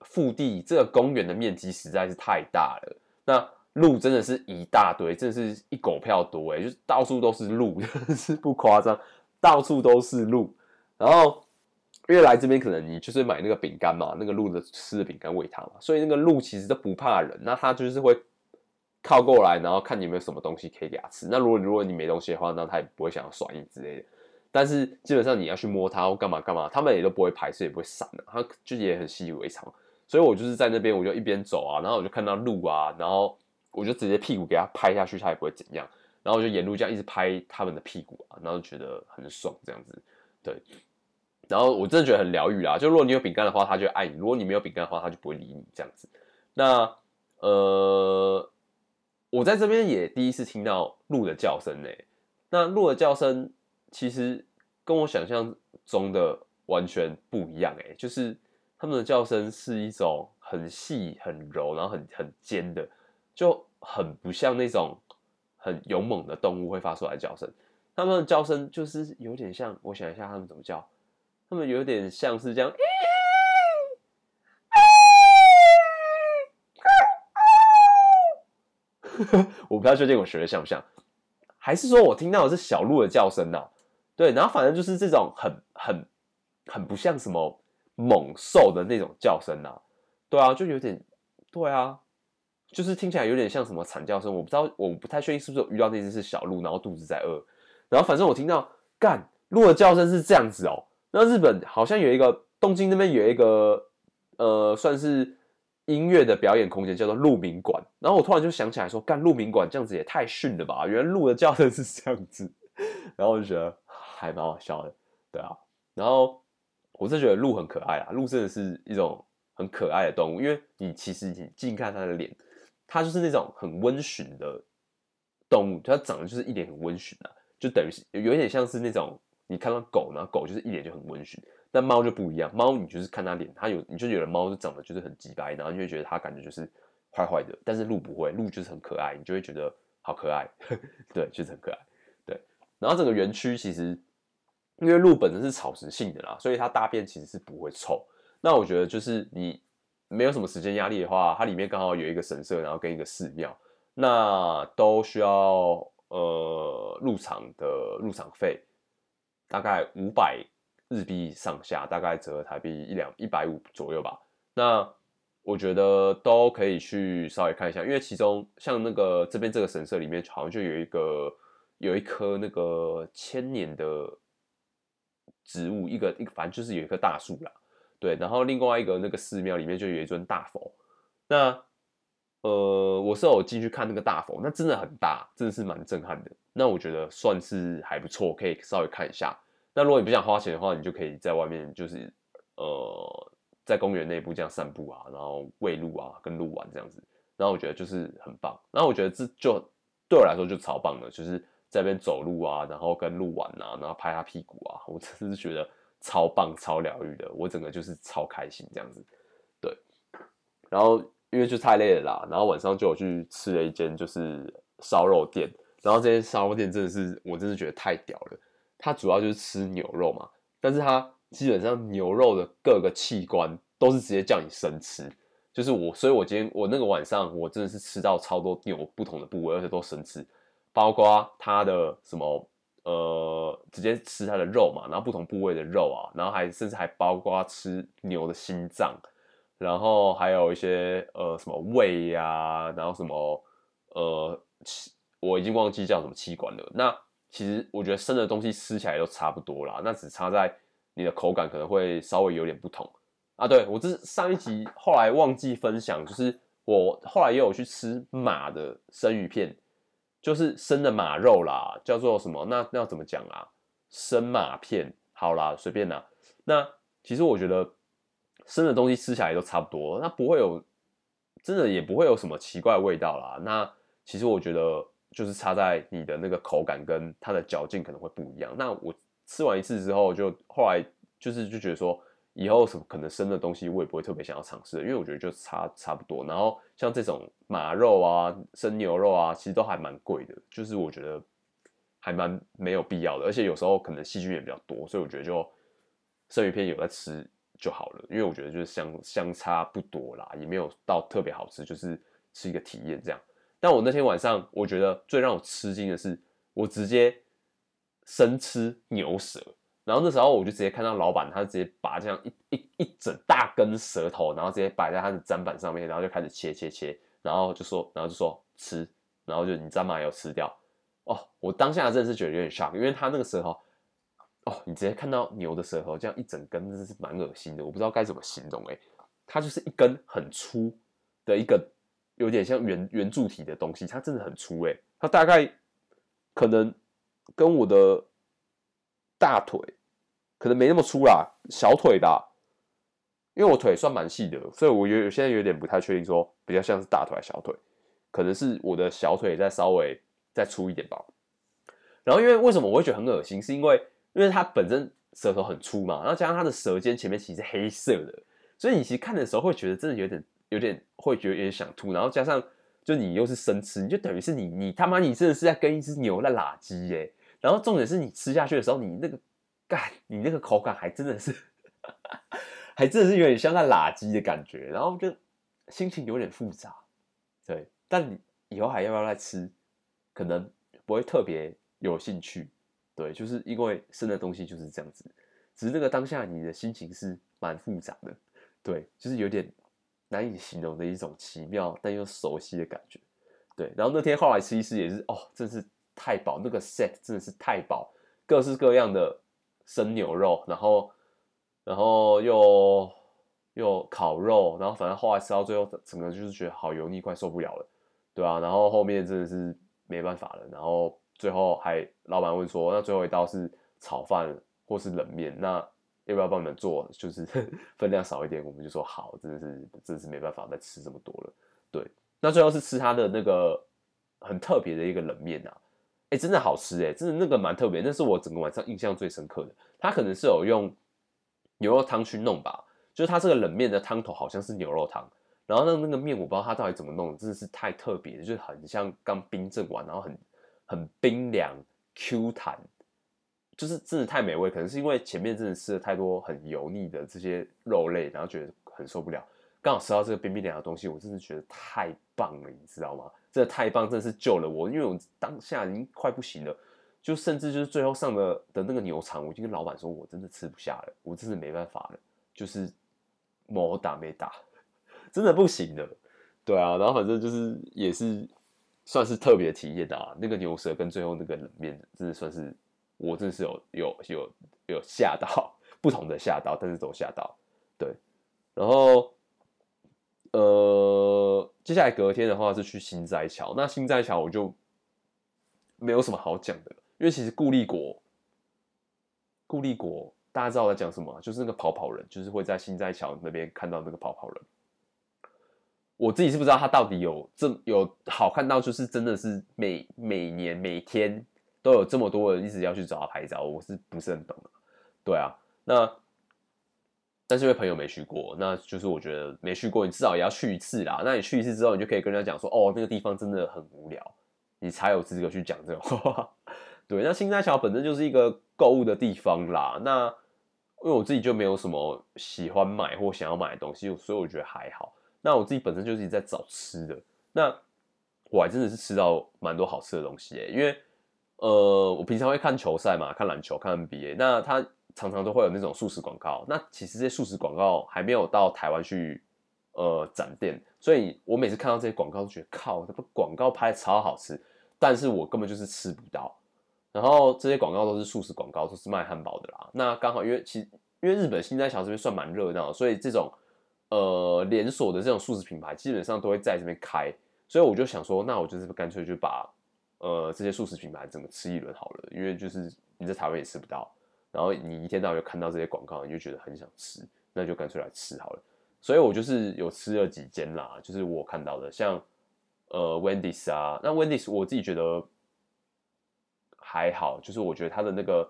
腹地这个公园的面积实在是太大了。那路真的是一大堆，真的是一狗票多哎，就是到处都是路，真的是不夸张，到处都是路。然后因为来这边可能你就是买那个饼干嘛，那个鹿的吃的饼干喂它嘛，所以那个鹿其实都不怕人，那它就是会靠过来，然后看你有没有什么东西可以给它吃。那如果如果你没东西的话，那它也不会想要甩你之类的。但是基本上你要去摸它或干嘛干嘛，他们也都不会排斥，也不会闪的，它就也很习以为常。所以我就是在那边，我就一边走啊，然后我就看到鹿啊，然后我就直接屁股给它拍下去，它也不会怎样。然后我就沿路这样一直拍他们的屁股啊，然后觉得很爽这样子。对，然后我真的觉得很疗愈啊。就如果你有饼干的话，它就爱你；如果你没有饼干的话，它就不会理你这样子。那呃，我在这边也第一次听到鹿的叫声呢。那鹿的叫声。其实跟我想象中的完全不一样哎，就是他们的叫声是一种很细、很柔，然后很很尖的，就很不像那种很勇猛的动物会发出来的叫声。他们的叫声就是有点像，我想一下他们怎么叫，他们有点像是这样，我不太确定我学的像不像，还是说我听到的是小鹿的叫声呢？对，然后反正就是这种很很很不像什么猛兽的那种叫声啊，对啊，就有点，对啊，就是听起来有点像什么惨叫声，我不知道，我不太确定是不是有遇到那只是小鹿，然后肚子在饿，然后反正我听到干鹿的叫声是这样子哦，那日本好像有一个东京那边有一个呃算是音乐的表演空间叫做鹿鸣馆，然后我突然就想起来说，干鹿鸣馆这样子也太逊了吧，原来鹿的叫声是这样子，然后我就觉得。还蛮好笑的，对啊，然后我是觉得鹿很可爱啊，鹿真的是一种很可爱的动物，因为你其实你近看它的脸，它就是那种很温驯的动物，它长得就是一脸很温驯啊，就等于是有一点像是那种你看到狗，然后狗就是一脸就很温驯，但猫就不一样，猫你就是看它脸，它有你就觉得猫就长得就是很鸡掰，然后你就会觉得它感觉就是坏坏的，但是鹿不会，鹿就是很可爱，你就会觉得好可爱，对，就是很可爱，对，然后整个园区其实。因为鹿本身是草食性的啦，所以它大便其实是不会臭。那我觉得就是你没有什么时间压力的话，它里面刚好有一个神社，然后跟一个寺庙，那都需要呃入场的入场费，大概五百日币上下，大概折合台币一两一百五左右吧。那我觉得都可以去稍微看一下，因为其中像那个这边这个神社里面好像就有一个有一棵那个千年的。植物一个一个，反正就是有一棵大树啦，对，然后另外一个那个寺庙里面就有一尊大佛，那呃，我是有进去看那个大佛，那真的很大，真的是蛮震撼的。那我觉得算是还不错，可以稍微看一下。那如果你不想花钱的话，你就可以在外面，就是呃，在公园内部这样散步啊，然后喂鹿啊，跟鹿玩这样子。然后我觉得就是很棒。然后我觉得这就对我来说就超棒的，就是。在边走路啊，然后跟鹿玩啊，然后拍他屁股啊，我真的是觉得超棒、超疗愈的。我整个就是超开心这样子，对。然后因为就太累了啦，然后晚上就有去吃了一间就是烧肉店，然后这间烧肉店真的是我真的觉得太屌了。它主要就是吃牛肉嘛，但是它基本上牛肉的各个器官都是直接叫你生吃，就是我，所以我今天我那个晚上我真的是吃到超多牛不同的部位，而且都生吃。包括它的什么呃，直接吃它的肉嘛，然后不同部位的肉啊，然后还甚至还包括吃牛的心脏，然后还有一些呃什么胃呀、啊，然后什么呃，我已经忘记叫什么器官了。那其实我觉得生的东西吃起来都差不多啦，那只差在你的口感可能会稍微有点不同啊。对，我这是上一集 后来忘记分享，就是我后来也有去吃马的生鱼片。就是生的马肉啦，叫做什么？那那要怎么讲啊？生马片，好啦，随便啦。那其实我觉得生的东西吃起来都差不多，那不会有，真的也不会有什么奇怪味道啦。那其实我觉得就是差在你的那个口感跟它的嚼劲可能会不一样。那我吃完一次之后，就后来就是就觉得说以后什么可能生的东西，我也不会特别想要尝试，因为我觉得就差差不多。然后像这种马肉啊、生牛肉啊，其实都还蛮贵的，就是我觉得还蛮没有必要的。而且有时候可能细菌也比较多，所以我觉得就生鱼片有在吃就好了，因为我觉得就是相相差不多啦，也没有到特别好吃，就是吃一个体验这样。但我那天晚上，我觉得最让我吃惊的是，我直接生吃牛舌。然后那时候我就直接看到老板，他直接把这样一一一整大根舌头，然后直接摆在他的砧板上面，然后就开始切切切，然后就说，然后就说吃，然后就你砧板也有吃掉。哦，我当下真是觉得有点 shock，因为他那个舌头，哦，你直接看到牛的舌头这样一整根，真是蛮恶心的，我不知道该怎么形容哎，它就是一根很粗的一个有点像圆圆柱体的东西，它真的很粗哎，它大概可能跟我的。大腿可能没那么粗啦，小腿吧，因为我腿算蛮细的，所以我有现在有点不太确定，说比较像是大腿还是小腿，可能是我的小腿再稍微再粗一点吧。然后因为为什么我会觉得很恶心，是因为因为它本身舌头很粗嘛，然后加上它的舌尖前面其实是黑色的，所以你其实看的时候会觉得真的有点有点会觉得有点想吐，然后加上就你又是生吃，你就等于是你你他妈你真的是在跟一只牛在拉鸡耶。然后重点是你吃下去的时候，你那个干，你那个口感还真的是，还真的是有点像在喇鸡的感觉，然后就心情有点复杂，对。但你以后还要不要再吃？可能不会特别有兴趣，对，就是因为生的东西就是这样子。只是那个当下你的心情是蛮复杂的，对，就是有点难以形容的一种奇妙但又熟悉的感觉，对。然后那天后来吃一吃也是，哦，真是。太饱，那个 set 真的是太饱，各式各样的生牛肉，然后，然后又又烤肉，然后反正后来吃到最后，整个就是觉得好油腻，快受不了了，对啊，然后后面真的是没办法了，然后最后还老板问说，那最后一道是炒饭或是冷面，那要不要帮你们做？就是 分量少一点，我们就说好，真的是真的是没办法再吃这么多了，对，那最后是吃他的那个很特别的一个冷面啊。哎、真的好吃哎、真的那个蛮特别，那是我整个晚上印象最深刻的。它可能是有用牛肉汤去弄吧，就是它这个冷面的汤头好像是牛肉汤，然后那那个面我不知道它到底怎么弄，真的是太特别，就是很像刚冰镇完，然后很很冰凉 Q 弹，就是真的太美味。可能是因为前面真的吃了太多很油腻的这些肉类，然后觉得很受不了。刚好吃到这个冰冰凉的东西，我真的觉得太棒了，你知道吗？真的太棒，真的是救了我，因为我当下已经快不行了，就甚至就是最后上的的那个牛肠，我已经跟老板说，我真的吃不下了，我真的没办法了，就是没打没打，真的不行了。对啊，然后反正就是也是算是特别体验的啊，那个牛舌跟最后那个冷面，真的算是我真的是有有有有吓到，不同的吓到，但是都吓到，对，然后。呃，接下来隔天的话是去心斋桥。那心斋桥我就没有什么好讲的，因为其实固力国，固力国大家知道我在讲什么？就是那个跑跑人，就是会在心斋桥那边看到那个跑跑人。我自己是不知道他到底有这有好看到，就是真的是每每年每天都有这么多人一直要去找他拍照，我是不是很懂啊？对啊，那。但是因为朋友没去过，那就是我觉得没去过，你至少也要去一次啦。那你去一次之后，你就可以跟人家讲说，哦，那个地方真的很无聊，你才有资格去讲这种话。对，那心斋桥本身就是一个购物的地方啦。那因为我自己就没有什么喜欢买或想要买的东西，所以我觉得还好。那我自己本身就是一直在找吃的，那我还真的是吃到蛮多好吃的东西欸。因为呃，我平常会看球赛嘛，看篮球，看 NBA，那他。常常都会有那种速食广告，那其实这些速食广告还没有到台湾去，呃，展店，所以我每次看到这些广告都觉得靠，这个广告拍得超好吃，但是我根本就是吃不到。然后这些广告都是素食广告，都是卖汉堡的啦。那刚好因为其因为日本新斋桥这边算蛮热闹，所以这种呃连锁的这种素食品牌基本上都会在这边开，所以我就想说，那我就是干脆就把呃这些素食品牌整个吃一轮好了，因为就是你在台湾也吃不到。然后你一天到晚就看到这些广告，你就觉得很想吃，那就干脆来吃好了。所以我就是有吃了几间啦，就是我看到的，像呃 Wendy's 啊，那 Wendy's 我自己觉得还好，就是我觉得它的那个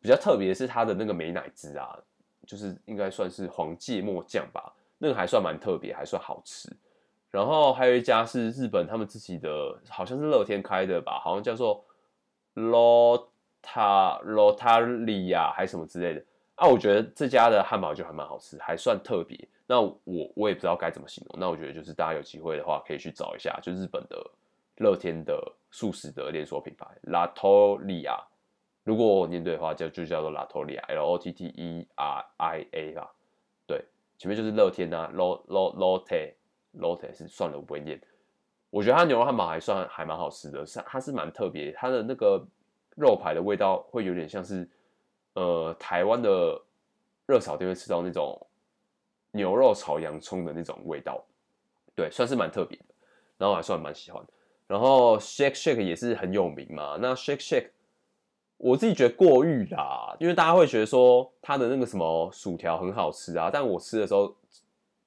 比较特别是它的那个美乃滋啊，就是应该算是黄芥末酱吧，那个还算蛮特别，还算好吃。然后还有一家是日本他们自己的，好像是乐天开的吧，好像叫做 lo 塔罗塔利亚还是什么之类的啊。我觉得这家的汉堡就还蛮好吃，还算特别。那我我也不知道该怎么形容。那我觉得就是大家有机会的话，可以去找一下，就日本的乐天的素食的连锁品牌拉托利亚。如果我念对的话，叫就叫做拉托利亚，L O T T E R I A 吧。对，前面就是乐天啊，Lot Lot Lotte。Lotte 是算了，我不会念。我觉得它牛肉汉堡还算还蛮好吃的，是它是蛮特别，它的那个肉排的味道会有点像是呃台湾的热炒店会吃到那种牛肉炒洋葱的那种味道，对，算是蛮特别的。然后还算蛮喜欢。然后 Shake Shake 也是很有名嘛，那 Shake Shake 我自己觉得过誉啦，因为大家会觉得说它的那个什么薯条很好吃啊，但我吃的时候。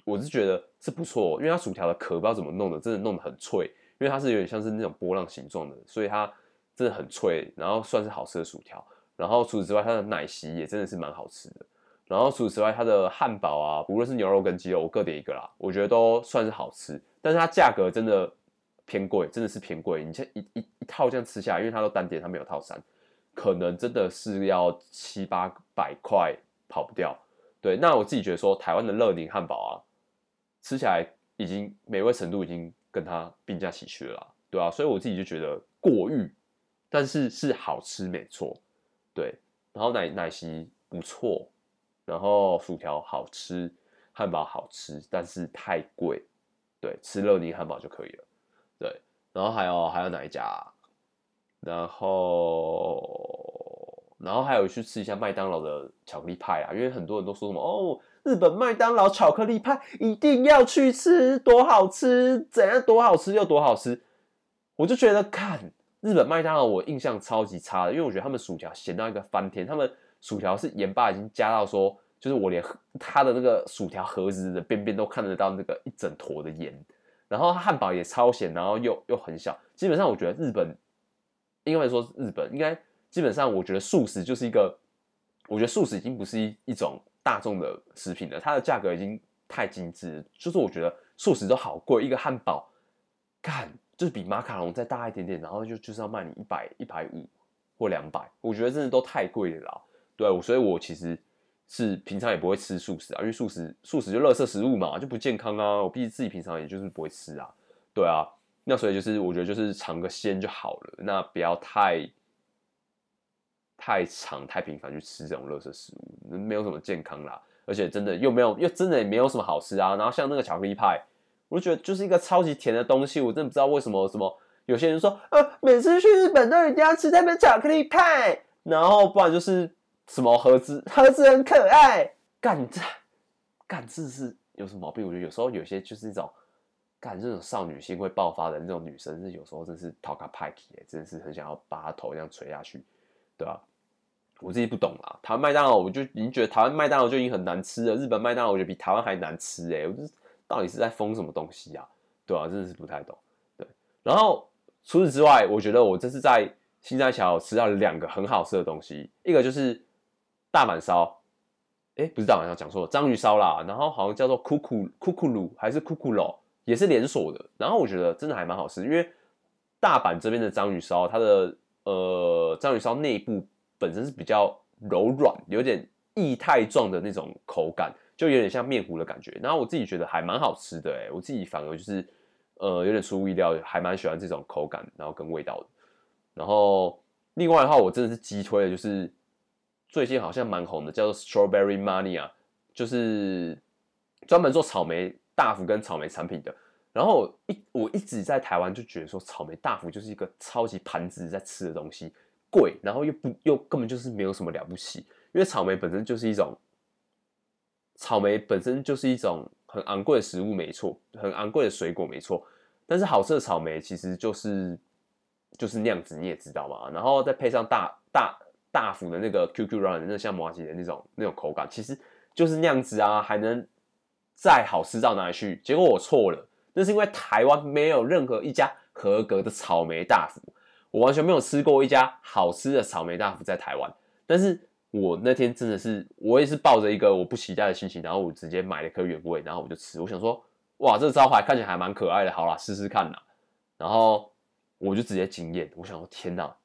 我是觉得是不错，因为它薯条的壳不知道怎么弄的，真的弄得很脆，因为它是有点像是那种波浪形状的，所以它真的很脆，然后算是好吃的薯条。然后除此之外，它的奶昔也真的是蛮好吃的。然后除此之外，它的汉堡啊，无论是牛肉跟鸡肉，我各点一个啦，我觉得都算是好吃。但是它价格真的偏贵，真的是偏贵。你像一一一套这样吃下来，因为它都单点，它没有套餐，可能真的是要七八百块跑不掉。对，那我自己觉得说，台湾的乐宁汉堡啊。吃起来已经美味程度已经跟它并驾齐驱了，对啊，所以我自己就觉得过誉，但是是好吃没错，对，然后奶奶昔不错，然后薯条好吃，汉堡好吃，但是太贵，对，吃乐宁汉堡就可以了，对，然后还有还有哪一家？然后然后还有去吃一下麦当劳的巧克力派啊，因为很多人都说什么哦。日本麦当劳巧克力派一定要去吃，多好吃！怎样多好吃又多好吃？我就觉得看日本麦当劳，我印象超级差的，因为我觉得他们薯条咸到一个翻天，他们薯条是盐巴已经加到说，就是我连他的那个薯条盒子的边边都看得到那个一整坨的盐，然后汉堡也超咸，然后又又很小。基本上我觉得日本，应该说日本应该基本上我觉得素食就是一个，我觉得素食已经不是一一种。大众的食品了，它的价格已经太精致，就是我觉得素食都好贵，一个汉堡，干就是比马卡龙再大一点点，然后就就是要卖你一百一百五或两百，我觉得真的都太贵了啦。对，所以我其实是平常也不会吃素食啊，因为素食素食就垃圾食物嘛，就不健康啊。我毕竟自己平常也就是不会吃啊。对啊，那所以就是我觉得就是尝个鲜就好了，那不要太。太长太频繁去吃这种垃圾食物，没有什么健康啦，而且真的又没有，又真的也没有什么好吃啊。然后像那个巧克力派，我就觉得就是一个超级甜的东西，我真的不知道为什么什么有些人说呃，每次去日本都一定要吃那边巧克力派，然后不然就是什么盒子盒子很可爱，干这干这是有什么毛病？我觉得有时候有些就是那种干这种少女心会爆发的那种女生，是有时候真是讨卡派气，真的是很想要把她头这样垂下去。对啊，我自己不懂啦。台湾麦当劳，我就已经觉得台湾麦当劳就已经很难吃了。日本麦当劳，我觉得比台湾还难吃哎、我就到底是在封什么东西啊？对啊，真的是不太懂。对，然后除此之外，我觉得我这次在心斋桥吃到了两个很好吃的东西，一个就是大阪烧，哎，不是大阪烧，讲错了，章鱼烧啦。然后好像叫做库库库库鲁还是库库罗，也是连锁的。然后我觉得真的还蛮好吃，因为大阪这边的章鱼烧，它的呃，章鱼烧内部本身是比较柔软，有点液态状的那种口感，就有点像面糊的感觉。然后我自己觉得还蛮好吃的，哎，我自己反而就是呃有点出乎意料，还蛮喜欢这种口感，然后跟味道的。然后另外的话，我真的是激推的，就是最近好像蛮红的，叫做 Strawberry Mania，就是专门做草莓大福跟草莓产品的。然后一我一直在台湾就觉得说草莓大福就是一个超级盘子在吃的东西，贵，然后又不又根本就是没有什么了不起，因为草莓本身就是一种草莓本身就是一种很昂贵的食物，没错，很昂贵的水果，没错。但是好吃的草莓其实就是就是那样子，你也知道嘛。然后再配上大大大福的那个 QQ 软软的那像麻吉的那种那种口感，其实就是那样子啊，还能再好吃到哪里去？结果我错了。那是因为台湾没有任何一家合格的草莓大福，我完全没有吃过一家好吃的草莓大福在台湾。但是我那天真的是，我也是抱着一个我不期待的心情，然后我直接买了颗原味，然后我就吃。我想说，哇，这个招牌看起来还蛮可爱的，好啦，试试看啦。然后我就直接惊艳，我想说，天哪，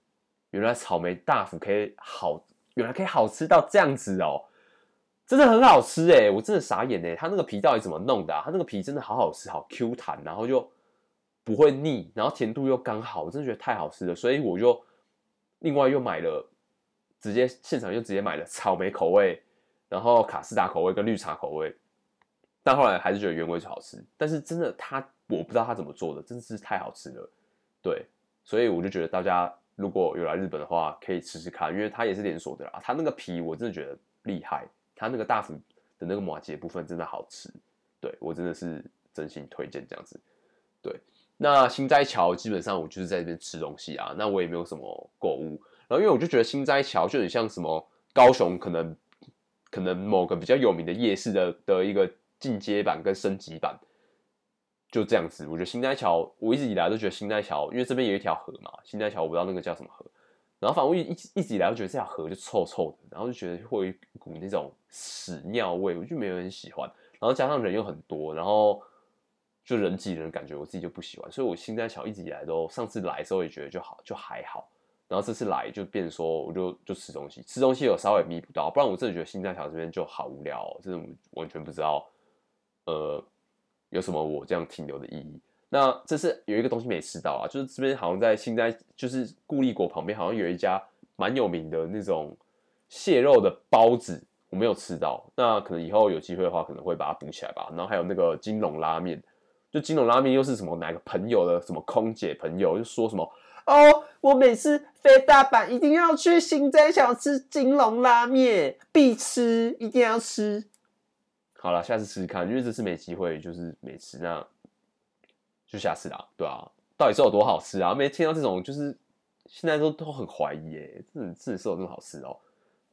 原来草莓大福可以好，原来可以好吃到这样子哦，真的很好吃哎，我真的傻眼哎，它那个皮到底怎么弄的啊？它那个皮真的好好吃，好 Q 弹，然后就不会腻，然后甜度又刚好，我真的觉得太好吃了，所以我就另外又买了。直接现场就直接买了草莓口味，然后卡士达口味跟绿茶口味，但后来还是觉得原味最好吃。但是真的，它我不知道它怎么做的，真的是太好吃了。对，所以我就觉得大家如果有来日本的话，可以吃吃看，因为它也是连锁的啦。它那个皮我真的觉得厉害，它那个大福的那个麻糬部分真的好吃。对，我真的是真心推荐这样子。对，那心斋桥基本上我就是在这边吃东西啊，那我也没有什么购物。然后，因为我就觉得心斋桥就很像什么高雄可能可能某个比较有名的夜市的的一个进阶版跟升级版，就这样子。我觉得心斋桥，我一直以来都觉得心斋桥，因为这边有一条河嘛，心斋桥我不知道那个叫什么河。然后反正我一一直一直以来都觉得这条河就臭臭的，然后就觉得会有一股那种屎尿味，我就没有很喜欢。然后加上人又很多，然后就人挤人的感觉，我自己就不喜欢。所以我心斋桥一直以来都，上次来的时候也觉得就好，就还好。然后这次来就变说，我就就吃东西，吃东西有稍微弥补到，不然我真的觉得心斋桥这边就好无聊，真的完全不知道，呃，有什么我这样停留的意义。那这次有一个东西没吃到啊，就是这边好像在心斋，就是固力国旁边好像有一家蛮有名的那种蟹肉的包子，我没有吃到。那可能以后有机会的话，可能会把它补起来吧。然后还有那个金龙拉面，就金龙拉面又是什么哪个朋友的什么空姐朋友就说什么。哦，我每次飞大阪一定要去新斋桥吃金龙拉面，必吃，一定要吃。好了，下次试试看，因为这次没机会，就是没吃，那就下次啦，对啊，到底是有多好吃啊？没听到这种，就是现在都都很怀疑，哎，真的真的是有这么好吃哦，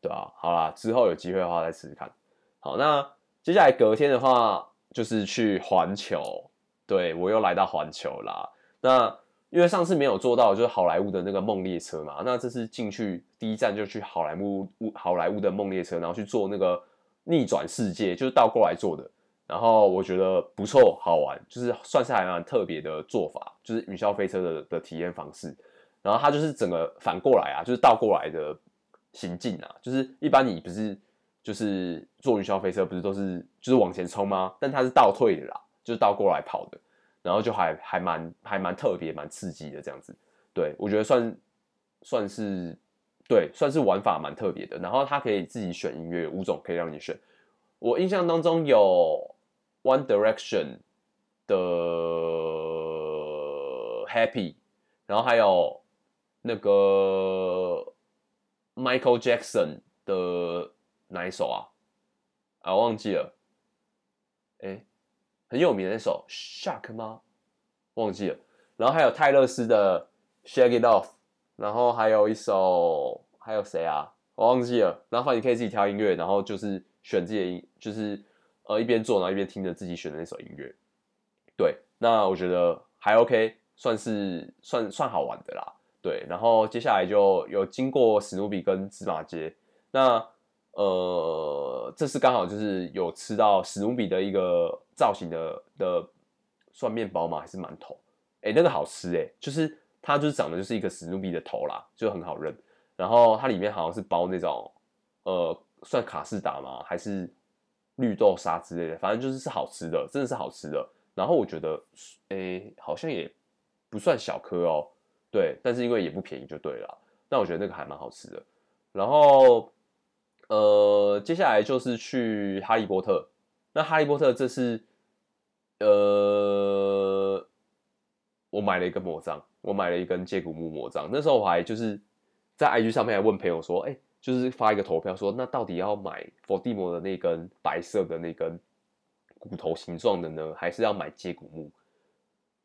对啊，好啦，之后有机会的话再试试看。好，那接下来隔天的话就是去环球，对，我又来到环球啦，那。因为上次没有做到，就是好莱坞的那个梦列车嘛，那这次进去第一站就去好莱坞，好莱坞的梦列车，然后去做那个逆转世界，就是倒过来做的。然后我觉得不错，好玩，就是算是还蛮特别的做法，就是云霄飞车的的体验方式。然后它就是整个反过来啊，就是倒过来的行进啊，就是一般你不是就是坐云霄飞车不是都是就是往前冲吗？但它是倒退的啦，就是倒过来跑的。然后就还还蛮还蛮特别蛮刺激的这样子，对，我觉得算算是对，算是玩法蛮特别的。然后它可以自己选音乐，五种可以让你选。我印象当中有 One Direction 的 Happy，然后还有那个 Michael Jackson 的哪一首啊？啊，忘记了，哎。很有名的那首《Shark》吗？忘记了。然后还有泰勒斯的《Shake It Off》，然后还有一首，还有谁啊？我忘记了。然后你可以自己挑音乐，然后就是选自己的音，就是呃一边做，然后一边听着自己选的那首音乐。对，那我觉得还 OK，算是算算好玩的啦。对，然后接下来就有经过史努比跟芝麻街，那。呃，这次刚好就是有吃到史努比的一个造型的的算面包吗？还是馒头？哎，那个好吃哎，就是它就是长得就是一个史努比的头啦，就很好认。然后它里面好像是包那种呃，算卡士达吗？还是绿豆沙之类的？反正就是是好吃的，真的是好吃的。然后我觉得，哎，好像也不算小颗哦，对，但是因为也不便宜就对了。那我觉得那个还蛮好吃的。然后。呃，接下来就是去哈利波特。那哈利波特这是，呃，我买了一个魔杖，我买了一根接骨木魔杖。那时候我还就是在 IG 上面还问朋友说，哎、就是发一个投票说，那到底要买伏地魔的那根白色的那根骨头形状的呢，还是要买接骨木？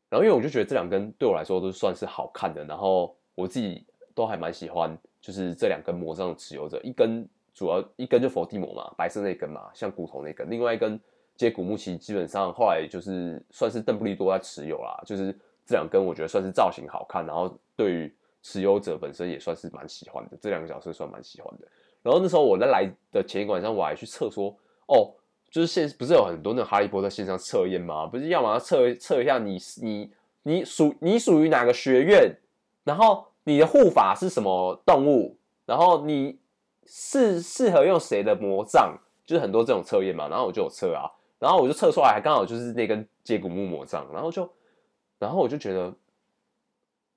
然后因为我就觉得这两根对我来说都算是好看的，然后我自己都还蛮喜欢，就是这两根魔杖的持有者，一根。主要一根就佛地魔嘛，白色那根嘛，像骨头那根。另外一根接骨木，奇基本上后来就是算是邓布利多在持有啦。就是这两根，我觉得算是造型好看，然后对于持有者本身也算是蛮喜欢的。这两个角色算蛮喜欢的。然后那时候我在来的前一个晚上，我还去测说，哦，就是现不是有很多那种哈利波特线上测验吗？不是要么要测测一下你你你属你属于哪个学院，然后你的护法是什么动物，然后你是适合用谁的魔杖，就是很多这种测验嘛。然后我就有测啊，然后我就测出来，还刚好就是那根接骨木魔杖，然后就然后我就觉得，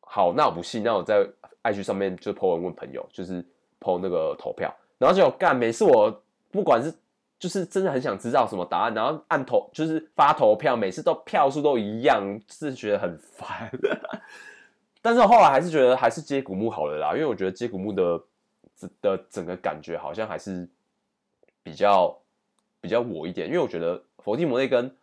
好，那我不信，那我在 IG 上面就 po 文问朋友，就是。投那个投票，然后就干。每次我不管是就是真的很想知道什么答案，然后按投就是发投票，每次都票数都一样，是觉得很烦。但是我后来还是觉得还是接古墓好了啦，因为我觉得接古墓的的整个感觉好像还是比较比较我一点，因为我觉得佛地魔那根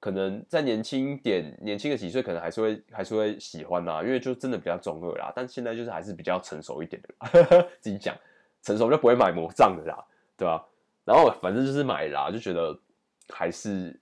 可能再年轻点，年轻个几岁，可能还是会还是会喜欢啦，因为就真的比较中二啦。但现在就是还是比较成熟一点的啦，自己讲成熟就不会买魔杖的啦，对吧？然后反正就是买啦，就觉得还是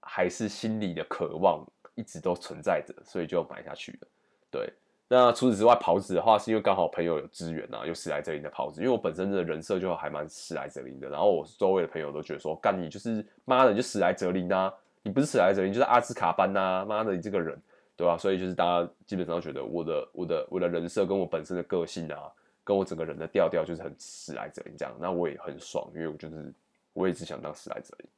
还是心里的渴望一直都存在着，所以就买下去了。对，那除此之外，袍子的话是因为刚好朋友有资源啊，有史莱哲林的袍子，因为我本身的人设就还蛮史莱哲林的，然后我周围的朋友都觉得说，干你就是妈的，你就史莱哲林啊。你不是史莱哲林，就是阿兹卡班呐、啊！妈的，你这个人，对吧、啊？所以就是大家基本上觉得我的、我的、我的人设跟我本身的个性啊，跟我整个人的调调就是很史莱哲林这样。那我也很爽，因为我就是我也只想当史莱哲林。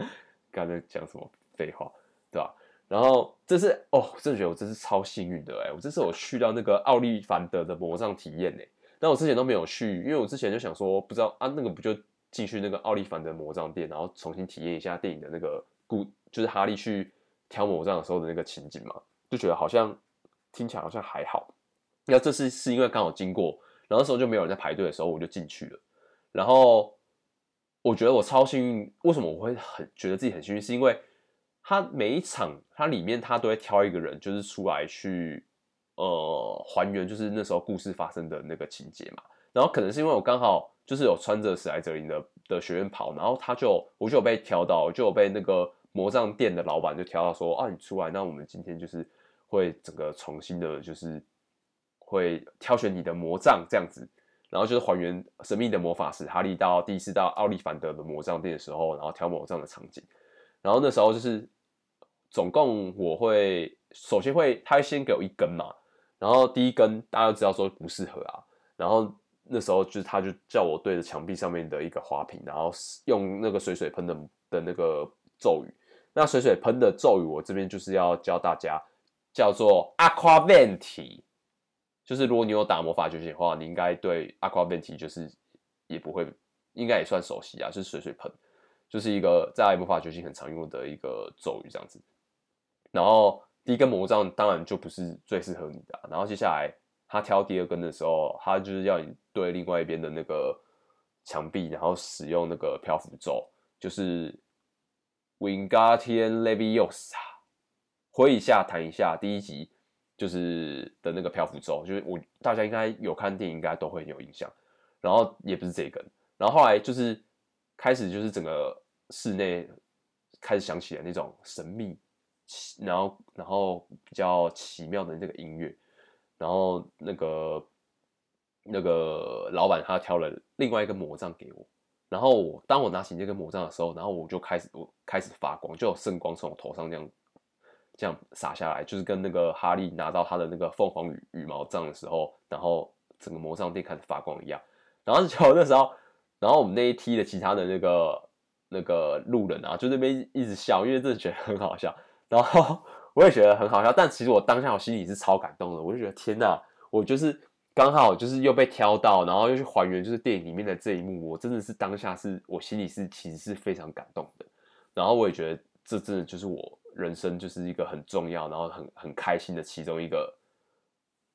刚才讲什么废话，对吧、然后这是哦，真的觉得我真是超幸运的哎！我这次我去到那个奥利凡德的魔杖体验哎，但我之前都没有去，因为我之前就想说，不知道啊，那个不就。进去那个奥利凡德魔杖店，然后重新体验一下电影的那个故，就是哈利去挑魔杖的时候的那个情景嘛，就觉得好像听起来好像还好。那这次是因为刚好经过，然后那时候就没有人在排队的时候，我就进去了。然后我觉得我超幸运，为什么我会很觉得自己很幸运？是因为他每一场，他里面他都会挑一个人，就是出来去呃还原，就是那时候故事发生的那个情节嘛。然后可能是因为我刚好。就是有穿着史莱哲林的的学院袍，然后他就我就有被挑到，就有被那个魔杖店的老板就挑到说啊，你出来，那我们今天就是会整个重新的，就是会挑选你的魔杖这样子，然后就是还原神秘的魔法师哈利到第一次到奥利凡德的魔杖店的时候，然后挑魔杖的场景，然后那时候就是总共我会首先会他会先给我一根嘛，然后第一根大家都知道说不适合啊，然后。那时候就是，他就叫我对着墙壁上面的一个花瓶，然后用那个水水喷的的那个咒语。那水水喷的咒语，我这边就是要教大家，叫做 Aqua Venti。就是如果你有打魔法觉醒的话，你应该对 Aqua Venti 就是也不会，应该也算熟悉啊。就是水水喷，就是一个在魔法觉醒很常用的一个咒语这样子。然后第一根魔杖当然就不是最适合你的，然后接下来。他挑第二根的时候，他就是要你对另外一边的那个墙壁，然后使用那个漂浮咒，就是 Wingardium Leviosa，挥一下弹一下。第一集就是的那个漂浮咒，就是我大家应该有看电影，应该都会有印象。然后也不是这一根，然后后来就是开始就是整个室内开始响起了那种神秘，然后然后比较奇妙的那个音乐。然后那个那个老板他挑了另外一个魔杖给我，然后我当我拿起这个魔杖的时候，然后我就开始我开始发光，就有圣光从我头上这样这样洒下来，就是跟那个哈利拿到他的那个凤凰羽羽毛杖的时候，然后整个魔杖店开始发光一样。然后就那时候，然后我们那一梯的其他的那个那个路人啊，就那边一直笑，因为真的觉得很好笑。然后。我也觉得很好笑，但其实我当下我心里是超感动的。我就觉得天哪，我就是刚好就是又被挑到，然后又去还原就是电影里面的这一幕，我真的是当下是我心里是其实是非常感动的。然后我也觉得这真的就是我人生就是一个很重要，然后很很开心的其中一个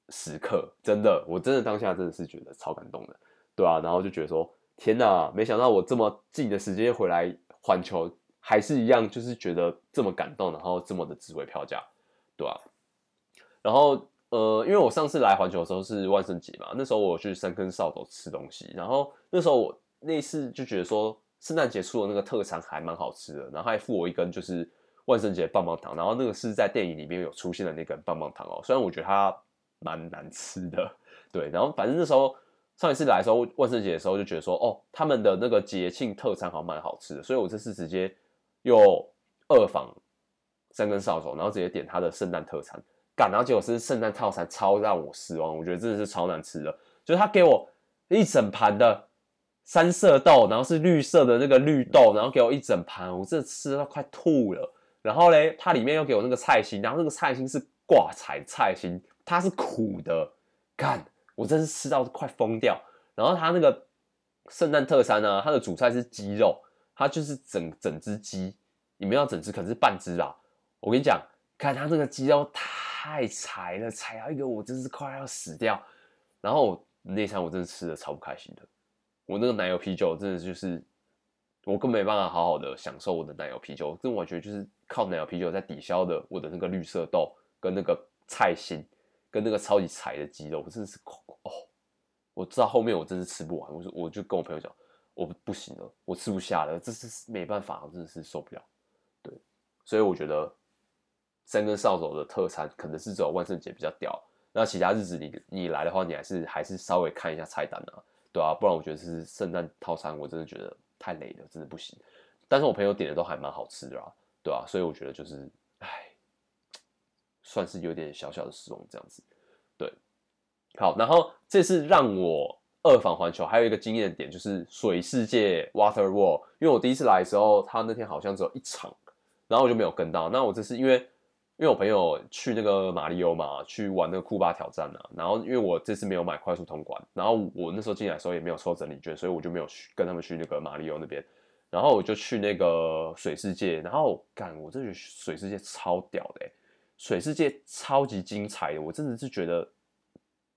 时刻。真的，我真的当下真的是觉得超感动的，对啊，然后就觉得说天哪，没想到我这么近的时间回来环球。还是一样，就是觉得这么感动，然后这么的值回票价，对吧、啊？然后呃，因为我上次来环球的时候是万圣节嘛，那时候我去三根扫帚吃东西，然后那时候我那次就觉得说圣诞节出的那个特产还蛮好吃的，然后还附我一根就是万圣节棒棒糖，然后那个是在电影里面有出现的那根棒棒糖哦，虽然我觉得它蛮难吃的，对，然后反正那时候上一次来的时候，万圣节的时候就觉得说，哦，他们的那个节庆特产好像蛮好吃的，所以我这次直接又二访三根扫帚，然后直接点他的圣诞特餐，干，然后结果是圣诞套餐超让我失望，我觉得真的是超难吃的，就是他给我一整盘的三色豆，然后是绿色的那个绿豆，然后给我一整盘，我这吃到快吐了。然后嘞，它里面又给我那个菜心，然后那个菜心是挂彩菜心，它是苦的，干，我真是吃到快疯掉。然后它那个圣诞特餐呢，它的主菜是鸡肉，它就是整整只鸡，你们要整只可能是半只啦。我跟你讲，看它那个鸡肉太柴了，柴到一个我真是快要死掉。然后那餐我真的吃的超不开心的，我那个奶油啤酒真的就是。我更没办法好好的享受我的奶油啤酒，这完全就是靠奶油啤酒在抵消的我的那个绿色豆跟那个菜心跟那个超级柴的鸡肉，我真的是哦，我知道后面我真是吃不完，我说我就跟我朋友讲，我不行了，我吃不下了，这是没办法，我真的是受不了。对，所以我觉得三根扫帚的特餐可能是只有万圣节比较屌，那其他日子你你来的话，你还是还是稍微看一下菜单啊，对啊，不然我觉得是圣诞套餐，我真的觉得。太累了，真的不行。但是我朋友点的都还蛮好吃的啊，对啊，所以我觉得就是，唉，算是有点小小的失望这样子。对，好，然后这是让我二访环球还有一个惊艳点就是水世界 Water World，因为我第一次来的时候，他那天好像只有一场，然后我就没有跟到。那我这次因为。因为我朋友去那个马里欧嘛，去玩那个库巴挑战啊，然后因为我这次没有买快速通关，然后我那时候进来的时候也没有抽整理券，所以我就没有去跟他们去那个马里欧那边，然后我就去那个水世界，然后干，我真的觉得水世界超屌的，水世界超级精彩的，我真的是觉得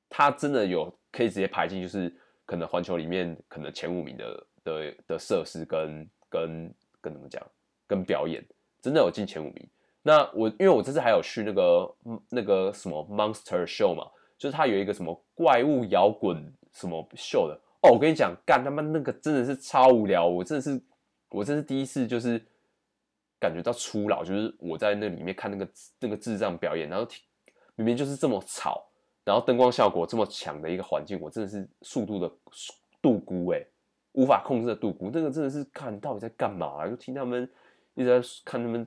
它真的有可以直接排进，就是可能环球里面可能前五名的的的设施跟跟跟怎么讲，跟表演真的有进前五名。那我因为我这次还有去那个那个什么 Monster Show 嘛，就是它有一个什么怪物摇滚什么秀的哦，我跟你讲，干他妈那个真的是超无聊，我真的是我真是第一次就是感觉到初老，就是我在那里面看那个那个智障表演，然后明明就是这么吵，然后灯光效果这么强的一个环境，我真的是速度的度估哎，无法控制的度估，那个真的是看到底在干嘛啊？就听他们一直在看他们。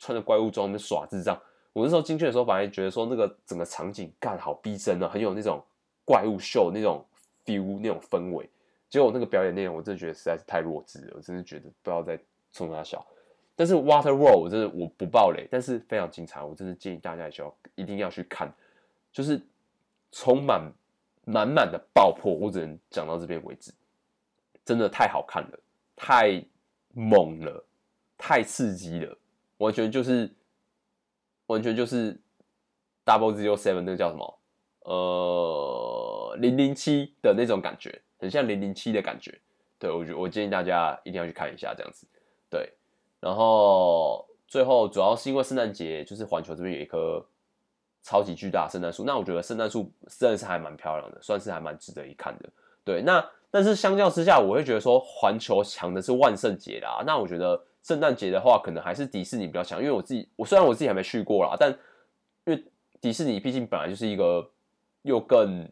穿着怪物装在耍智障，我那时候进去的时候，反而觉得说那个整个场景干好逼真啊，很有那种怪物秀那种 feel 那种氛围。结果那个表演内容，我真的觉得实在是太弱智了，我真的觉得不要再冲三小。但是 Water World 我真的我不爆雷，但是非常精彩，我真的建议大家需要一定要去看，就是充满满满的爆破，我只能讲到这边为止，真的太好看了，太猛了，太刺激了。完全就是，完全就是 Double Zero Seven 那个叫什么？呃，零零七的那种感觉，很像零零七的感觉。对，我觉我建议大家一定要去看一下这样子。对，然后最后主要是因为圣诞节，就是环球这边有一颗超级巨大圣诞树，那我觉得圣诞树真的是还蛮漂亮的，算是还蛮值得一看的。对，那但是相较之下，我会觉得说环球强的是万圣节啦。那我觉得。圣诞节的话，可能还是迪士尼比较强，因为我自己，我虽然我自己还没去过啦，但因为迪士尼毕竟本来就是一个又更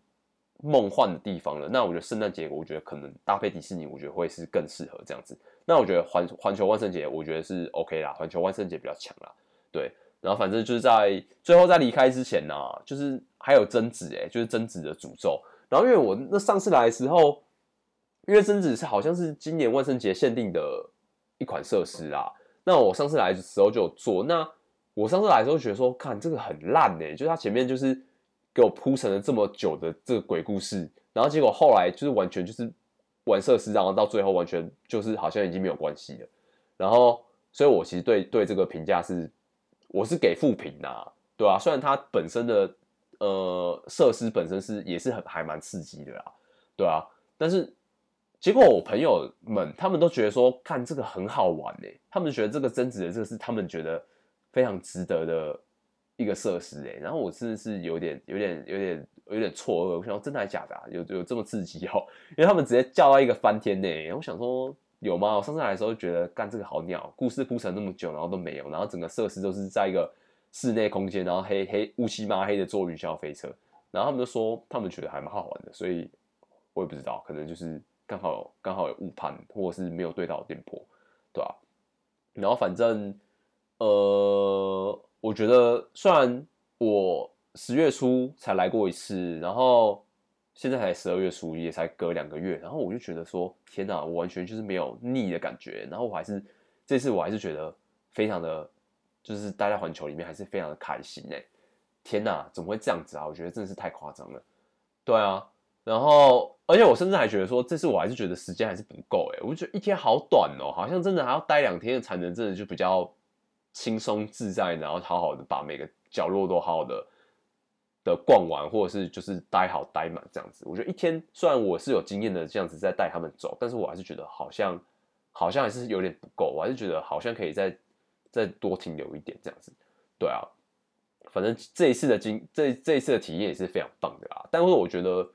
梦幻的地方了。那我觉得圣诞节，我觉得可能搭配迪士尼，我觉得会是更适合这样子。那我觉得环环球万圣节，我觉得是 OK 啦，环球万圣节比较强啦。对，然后反正就是在最后在离开之前呢，就是还有贞子诶，就是贞子的诅咒。然后因为我那上次来的时候，因为贞子是好像是今年万圣节限定的。一款设施啦，那我上次来的时候就有做。那我上次来的时候觉得说，看这个很烂哎，就是它前面就是给我铺陈了这么久的这个鬼故事，然后结果后来就是完全就是玩设施，然后到最后完全就是好像已经没有关系了。然后，所以我其实对对这个评价是，我是给负评的，对啊，虽然它本身的呃设施本身是也是很还蛮刺激的啦，对啊，但是。结果我朋友们他们都觉得说，看这个很好玩哎，他们觉得这个增值的这个是他们觉得非常值得的一个设施哎，然后我真的是有点有点有点有点错愕，我想说真的还是假的啊？有有这么刺激哦？因为他们直接叫到一个翻天呢，我想说有吗？我上次来的时候觉得干这个好鸟，故事铺陈那么久，然后都没有，然后整个设施都是在一个室内空间，然后黑黑乌漆嘛黑的坐云霄飞车，然后他们就说他们觉得还蛮好玩的，所以。我也不知道，可能就是刚好刚好有误判，或者是没有对到电波，对吧、然后反正呃，我觉得虽然我十月初才来过一次，然后现在才十二月初，也才隔两个月，然后我就觉得说，天哪，我完全就是没有腻的感觉，然后我还是这次我还是觉得非常的。就是待在环球里面还是非常的开心哎！天哪，怎么会这样子啊？我觉得真的是太夸张了。对啊，然后而且我甚至还觉得说，这次我还是觉得时间还是不够哎！我觉得一天好短哦，好像真的还要待两天才能真的就比较轻松自在，然后好好的把每个角落都好好的的逛完，或者是就是待好待满这样子。我觉得一天虽然我是有经验的这样子在带他们走，但是我还是觉得好像好像还是有点不够，我还是觉得好像可以再。再多停留一点，这样子，对啊，反正这一次的经这这一次的体验也是非常棒的啦。但是我觉得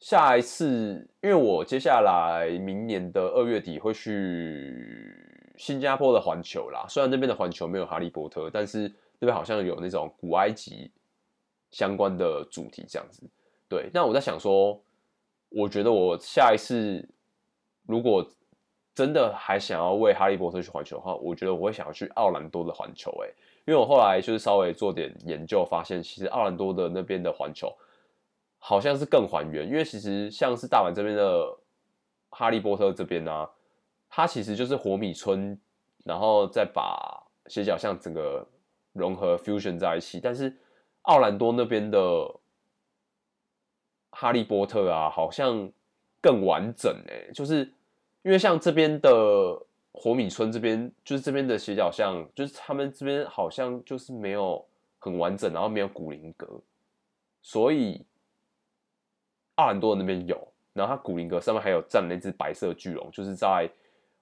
下一次，因为我接下来明年的二月底会去新加坡的环球啦。虽然那边的环球没有哈利波特，但是那边好像有那种古埃及相关的主题这样子。对，那我在想说，我觉得我下一次如果真的还想要为哈利波特去环球的话，我觉得我会想要去奥兰多的环球诶，因为我后来就是稍微做点研究，发现其实奥兰多的那边的环球好像是更还原，因为其实像是大阪这边的哈利波特这边呢、啊，它其实就是活米村，然后再把斜角巷整个融合 fusion 在一起，但是奥兰多那边的哈利波特啊，好像更完整诶，就是。因为像这边的火米村这边，就是这边的斜角巷，就是他们这边好像就是没有很完整，然后没有古灵阁，所以奥兰多那边有，然后它古灵阁上面还有站那只白色巨龙，就是在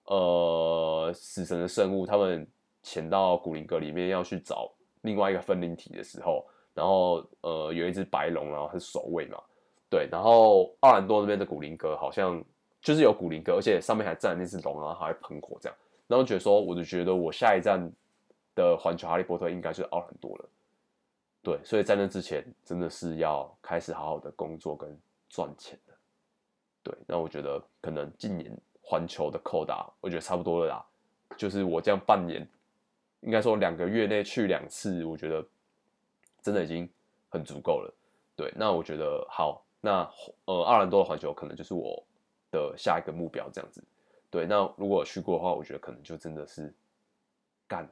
呃死神的圣物他们潜到古灵阁里面要去找另外一个分灵体的时候，然后呃有一只白龙，然后是守卫嘛，对，然后奥兰多那边的古灵阁好像。就是有古灵阁，而且上面还站那只龙，然后还会喷火这样，然后觉得说，我就觉得我下一站的环球哈利波特应该就是奥兰多了，对，所以在那之前真的是要开始好好的工作跟赚钱的，对，那我觉得可能今年环球的扣打，我觉得差不多了啦，就是我这样半年，应该说两个月内去两次，我觉得真的已经很足够了，对，那我觉得好，那呃奥兰多的环球可能就是我。的下一个目标这样子，对，那如果去过的话，我觉得可能就真的是干，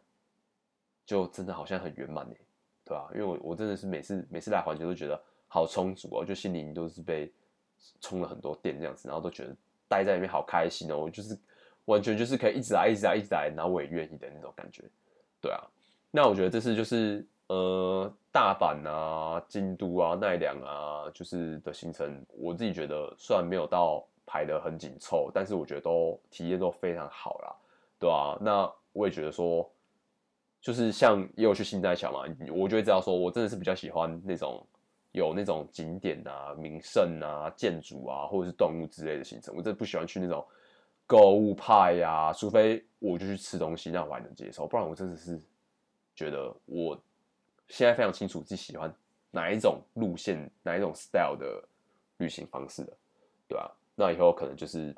就真的好像很圆满哎，对吧？因为我我真的是每次每次来环球都觉得好充足哦，就心里都是被充了很多电这样子，然后都觉得待在里面好开心哦，我就是完全就是可以一直来一直来一直来，然后我也愿意的那种感觉，对啊。那我觉得这次就是呃大阪啊、京都啊、奈良啊，就是的行程，我自己觉得虽然没有到。排得很紧凑，但是我觉得都体验都非常好啦，对啊，那我也觉得说，就是像也有去心斋桥嘛，我就会知道说，我真的是比较喜欢那种有那种景点啊、名胜啊、建筑啊，或者是动物之类的行程。我真的不喜欢去那种购物派呀、除非我就去吃东西，那我还能接受，不然我真的是觉得我现在非常清楚自己喜欢哪一种路线、哪一种 style 的旅行方式的，对啊。那以后可能就是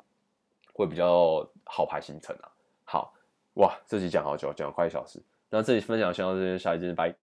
会比较好排行程啊。好，哇，这集讲好久，讲了快一小时。那这集分享先到这边，下一集拜。